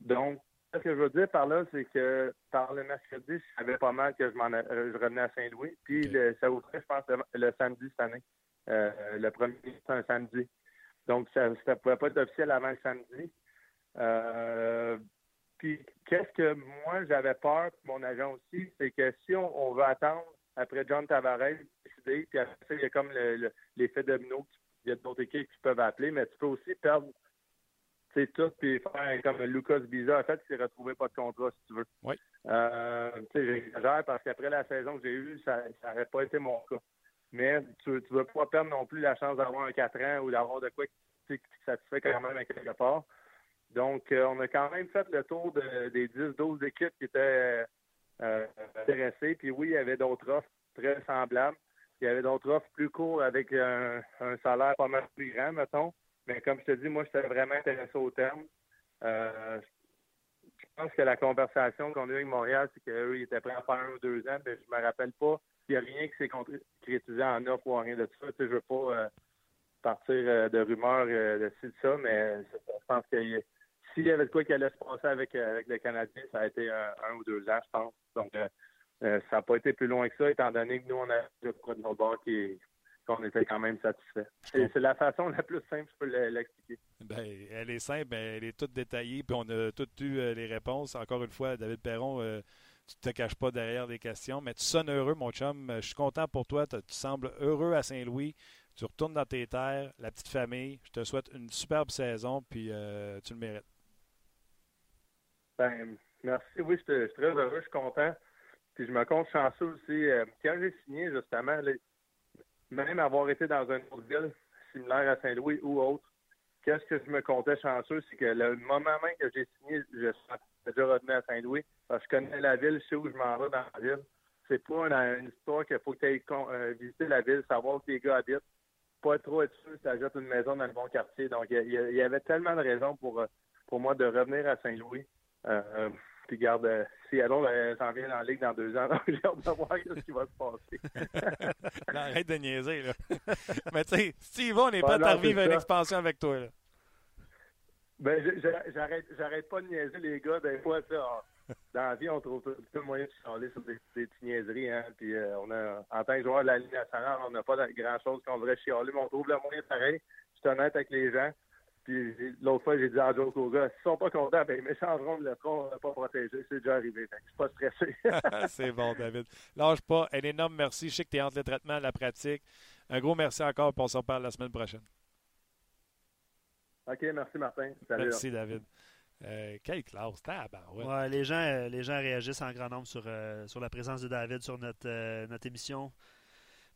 E: Donc, ce que je veux dire par là, c'est que par le mercredi, je savais pas mal que je, m'en, je revenais à Saint-Louis. Puis ça ouvrait, je pense, le, samedi cette année. Euh, le premier, c'est un samedi. Donc, ça ne pouvait pas être officiel avant le samedi. Euh, puis qu'est-ce que moi j'avais peur, mon agent aussi, c'est que si on, veut attendre après John Tavares, décider, puis après ça, il y a comme l'effet domino, il y a d'autres équipes qui peuvent appeler, mais tu peux aussi perdre c'est tout, puis faire comme Lucas Biza, en fait, il s'est retrouvé pas de contrat, si tu veux.
A: Oui.
E: Euh, tu sais, j'exagère parce qu'après la saison que j'ai eue, ça n'aurait pas été mon cas. Mais tu ne veux pas perdre non plus la chance d'avoir un 4 ans ou d'avoir de quoi qui te satisfait quand même à quelque part. Donc, euh, on a quand même fait le tour des 10-12 équipes qui étaient euh, intéressé. Puis oui, il y avait d'autres offres très semblables. Il y avait d'autres offres plus courtes avec un, salaire pas mal plus grand, mettons. Mais comme je te dis, moi, j'étais vraiment intéressé au terme. Euh, je pense que la conversation qu'on a eue avec Montréal, c'est qu'eux, ils étaient prêts à faire un ou deux ans, mais je me rappelle pas. Il n'y a rien qui s'est concrétisé en offre ou rien de ça. Tu sais, je veux pas euh, partir euh, de rumeurs de ci, de ça, mais je pense que s'il y avait de quoi qui allait se passer avec, avec le Canadien, ça a été un, ou deux ans, je pense. Donc, ça n'a pas été plus loin que ça, étant donné que nous, on a de quoi de nos bords qui, qu'on était quand même satisfait. C'est la façon la plus simple, je peux l'expliquer.
A: Ben, elle est simple, elle est toute détaillée, puis on a toutes eu euh, les réponses. Encore une fois, David Perron, euh, tu ne te caches pas derrière les questions, mais tu sonnes heureux, mon chum. Je suis content pour toi. Tu sembles heureux à Saint-Louis. Tu retournes dans tes terres, la petite famille. Je te souhaite une superbe saison, puis euh, tu le mérites.
E: Ben, merci. Oui, je suis très heureux, je suis content. Puis je me compte chanceux aussi. quand j'ai signé, justement, même avoir été dans une autre ville similaire à Saint-Louis ou autre, qu'est-ce que je me comptais chanceux, c'est que le moment même que j'ai signé, je suis déjà revenu à Saint-Louis, parce que je connais la ville, je sais où je m'en vais dans la ville. C'est pas une, histoire qu'il faut que tu ailles euh, visiter la ville, savoir où les gars habitent, pas trop être sûr que tu achètes une maison dans le bon quartier. Donc, il y, avait tellement de raisons pour, euh, pour moi de revenir à Saint-Louis. Euh, puis garde, euh, si alors s'en vient dans la ligue dans deux ans, j'ai hâte de voir ce qui va se passer.
A: arrête de niaiser, là. Mais tu sais, Steve, on n'est pas à revivre une expansion avec toi, là.
E: Ben, j'arrête, j'arrête pas de niaiser les gars. Des fois, ça, dans la vie, on trouve tout le moyen de chialer sur des, des petites niaiseries. Hein, puis euh, on a, en tant que joueur de la Ligue nationale, on n'a pas grand-chose qu'on devrait chialer, mais on trouve le moyen pareil. Je suis honnête avec les gens. Puis l'autre fois, j'ai dit à Joe aux gars, s'ils sont pas contents, ben, ils m'échangeront le front pas protégé. C'est déjà arrivé. Je suis pas stressé.
A: c'est bon, David. Lâche pas. Un énorme merci. Je sais que tu es entre le traitement et la pratique. Un gros merci encore. pour on se reparle la semaine prochaine.
E: OK, merci Martin.
A: merci David. Euh, quelle classe,
B: ouais. ouais. les, gens, euh, les gens réagissent en grand nombre sur, euh, sur la présence de David sur notre, notre émission.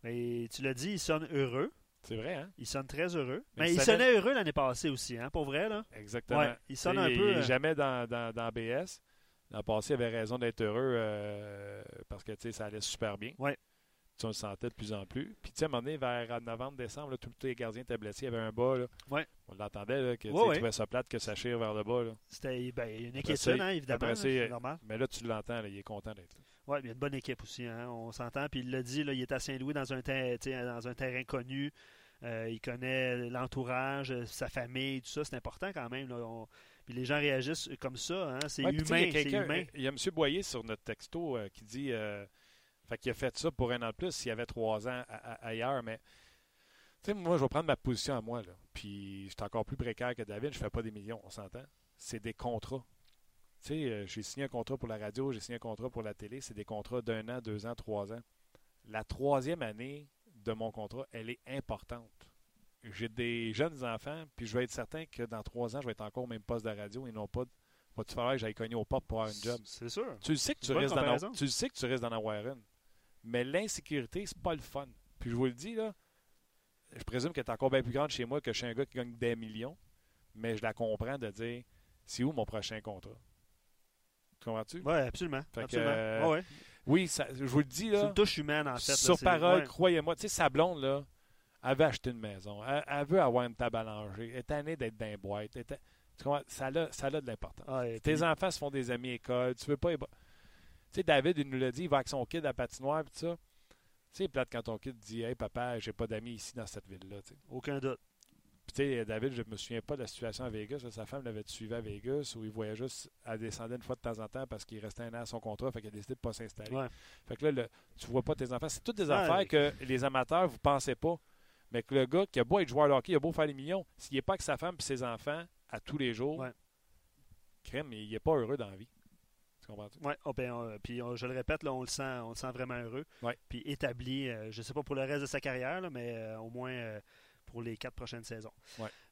B: Mais tu l'as dit, ils sonnent heureux.
A: C'est vrai, hein?
B: Il sonne très heureux. Mais, il sonnait heureux l'année passée aussi, hein, pour vrai, là.
A: Exactement.
B: il sonne un peu.
A: Euh, jamais dans, dans, dans BS. L'an passé, il avait raison d'être heureux euh, parce que, tu sais, ça allait super bien.
B: Ouais.
A: Tu on le sentait de plus en plus. Puis, tu sais, à un moment donné, vers novembre, décembre, tous les gardiens étaient blessés. Il y avait un bas, là.
B: Ouais.
A: On l'entendait, que tu trouvais ça plate que ça chire vers le bas.
B: C'était ben, une inquiétude, hein, évidemment. Normal.
A: Mais là, tu l'entends, il est content d'être là.
B: Oui, il y a une bonne équipe aussi, hein, on s'entend. Puis il l'a dit, là, il est à Saint-Louis dans un, dans un terrain connu. Euh, il connaît l'entourage, sa famille, tout ça. C'est important quand même. Puis les gens réagissent comme ça. Hein. C'est humain,
A: Il y a M. Boyer sur notre texto euh, qui dit euh, fait qu'il a fait ça pour un an de plus s'il y avait trois ans ailleurs. Mais moi, je vais prendre ma position à moi. Là. Puis je suis encore plus précaire que David. Je fais pas des millions, on s'entend. C'est des contrats. Tu sais, j'ai signé un contrat pour la radio, j'ai signé un contrat pour la télé. C'est des contrats d'un an, deux ans, trois ans. La troisième année, de mon contrat, elle est importante. J'ai des jeunes enfants, puis je vais être certain que dans trois ans, je vais être encore au même poste de radio et non pas. Va-tu falloir que j'aille cogner au portes pour avoir une job?
B: C'est sûr.
A: Tu sais que tu, risques d'en, tu sais que tu risques d'en avoir une. Mais l'insécurité, c'est pas le fun. Puis je vous le dis, là, je présume qu'elle est encore bien plus grande chez moi que chez un gars qui gagne des millions. Mais je la comprends de dire c'est où mon prochain contrat? Tu comprends-tu?
B: Oui, absolument. absolument. Euh,
A: oui, je vous le dis. là.
B: C'est une touche humaine, en fait.
A: Sur parole, croyez-moi. Tu sais, sa blonde, là, elle veut acheter une maison. Elle, veut avoir une table à langer. Elle est tannée d'être dans les boîtes. tu comprends? Ça a, ça a de l'importance. Ah, Tes enfants se font des amis école. Tu veux pas. Tu sais, David, il nous l'a dit, il va avec son kid à la patinoire tout ça. Tu sais, plate quand ton kid dit Hey, papa, j'ai pas d'amis ici dans cette ville-là.
B: Aucun doute
A: sais, David, je me souviens pas de la situation à Vegas. Sa femme l'avait suivi à Vegas où il voyait juste, elle descendait une fois de temps en temps parce qu'il restait un an à son contrat, fait qu'il a décidé de pas s'installer. Fait que là, tu vois pas tes enfants. C'est toutes des affaires que les amateurs, vous pensez pas. Mais que le gars qui a beau être joueur de hockey, il a beau faire les millions, s'il n'est pas avec sa femme et ses enfants à tous les jours, crème, il n'est pas heureux dans la vie.
B: Oui, oh, ben, puis je le répète, là, on le sent, on le sent vraiment heureux. Puis établi, euh, je ne sais pas pour le reste de sa carrière, mais euh, au moins euh, pour les quatre prochaines saisons.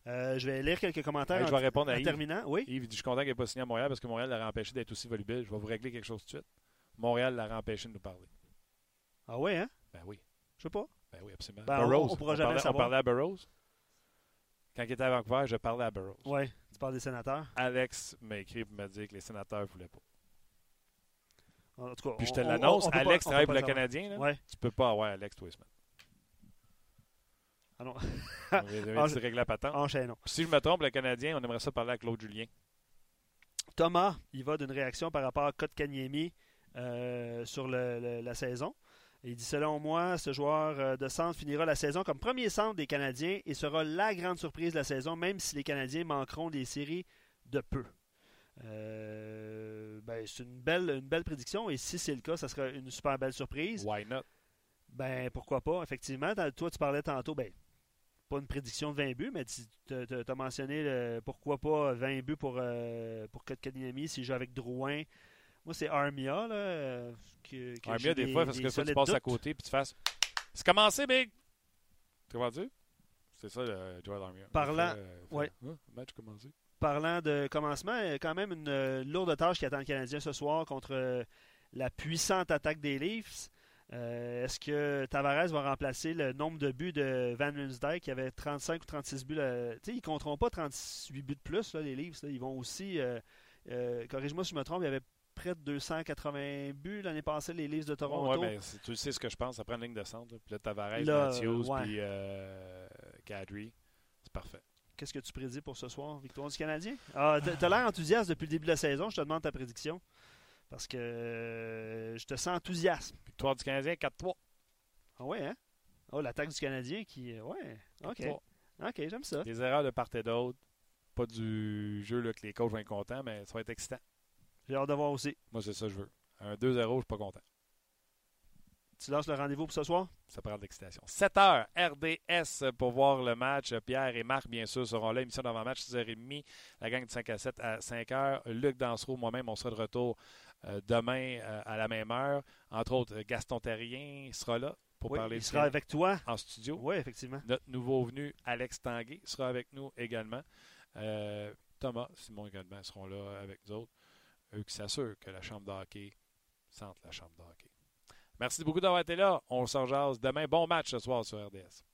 B: Euh, je vais lire quelques commentaires.
A: je vais répondre à
B: terminant. Oui.
A: Yves, je suis content qu'il n'ait pas signé à Montréal parce que Montréal l'a empêché d'être aussi volubile. Je vais vous régler quelque chose tout de suite. Montréal l'a empêché de nous parler.
B: Ah oui, hein?
A: Ben oui.
B: Je sais pas.
A: Ben oui, absolument.
B: Ben, Burroughs. On, pourra jamais
A: parlait,
B: savoir.
A: on parlait à Burroughs. Quand il était à Vancouver, je parlais à Burroughs.
B: Oui, tu parles des sénateurs.
A: Alex m'a écrit pour me dire que les sénateurs ne voulaient pas.
B: En tout cas,
A: Puis je
B: on-
A: te
B: on-
A: l'annonce,
B: on- on
A: Alex
B: on
A: travaille pour le
B: savoir.
A: Canadien. Là.
B: Ouais.
A: Tu peux pas avoir Alex tous les semaines.
B: Ah non.
A: On
B: Ah,
A: la patente.
B: Enchaînons.
A: Si je me trompe, le Canadien, on aimerait ça parler à Claude Julien.
B: Thomas, il va d'une réaction par rapport à Kotkaniemi euh, sur le- le- la saison. Il dit Selon moi, ce joueur euh, de centre finira la saison comme premier centre des Canadiens et sera la grande surprise de la saison, même si les Canadiens manqueront des séries de peu. Euh, ben, c'est une belle, une belle prédiction et si c'est le cas, ça sera une super belle surprise.
A: Why not?
B: Ben, pourquoi pas, effectivement. Toi, tu parlais tantôt, ben, pas une prédiction de 20 buts, mais tu as mentionné le- pourquoi pas 20 buts pour, euh, pour Kotkaniemi s'il joue avec Drouin. Moi, c'est Armia, là. que, que
A: mieux des fois, parce que soit tu passes à côté puis tu fasses. C'est commencé, Big! Tu comprends dire? C'est ça, le Joel Armia.
B: Parlant-
A: euh,
B: ouais.
A: Ah, match commencé.
B: Parlant de commencement, quand même une euh, lourde tâche qui attend le Canadien ce soir contre euh, la puissante attaque des Leafs. Euh, Est-ce que Tavares va remplacer le nombre de buts de Van Riemsdyk qui avait 35 ou 36 buts? là? Tu ils ne compteront pas 38 buts de plus, là, les là. Ils vont aussi, euh, euh, corrige-moi si je me trompe, il y avait près de 280 buts l'année passée, les Leafs de
A: Ouais,
B: Toronto.
A: ben, c'est- tu sais ce que je pense. Ça prend une ligne de centre. Puis là, Tavares, Matthews,
B: ouais.
A: puis Kadri. C'est parfait.
B: Qu'est-ce que tu prédis pour ce soir? Victoire du Canadien? Ah, t- t'as l'air enthousiaste depuis le début de la saison. Je te demande ta prédiction. Parce que euh, je te sens enthousiaste.
A: Victoire du Canadien, 4-3.
B: Ah ouais, hein? Oh, l'attaque du Canadien qui. Ouais. OK.
A: 4-3.
B: OK, j'aime ça.
A: Des erreurs de part et d'autre. Pas du jeu là, que les coachs vont être contents, mais ça va être excitant.
B: J'ai hâte de voir aussi.
A: Moi, c'est ça que je veux. Un 2-0, je suis pas content.
B: Tu lances le rendez-vous pour ce soir?
A: Ça parle d'excitation. 7 h RDS pour voir le match. Pierre et Marc, bien sûr, seront là. Émission d'avant-match, 6h30. La gang de 5 à 7 à 5 h. Luc Dansereau, moi-même, on sera de retour euh, demain euh, à la même heure. Entre autres, Gaston Terrien sera là pour
B: Oui,
A: parler
B: il sera avec toi.
A: en studio.
B: Oui, effectivement.
A: Notre nouveau venu, Alex Tanguay, sera avec nous également. Euh, Thomas, Simon également seront là avec nous autres. Eux qui s'assurent que la chambre de hockey sente la chambre de hockey. Merci beaucoup d'avoir été là. On s'en jase demain. Bon match ce soir sur RDS.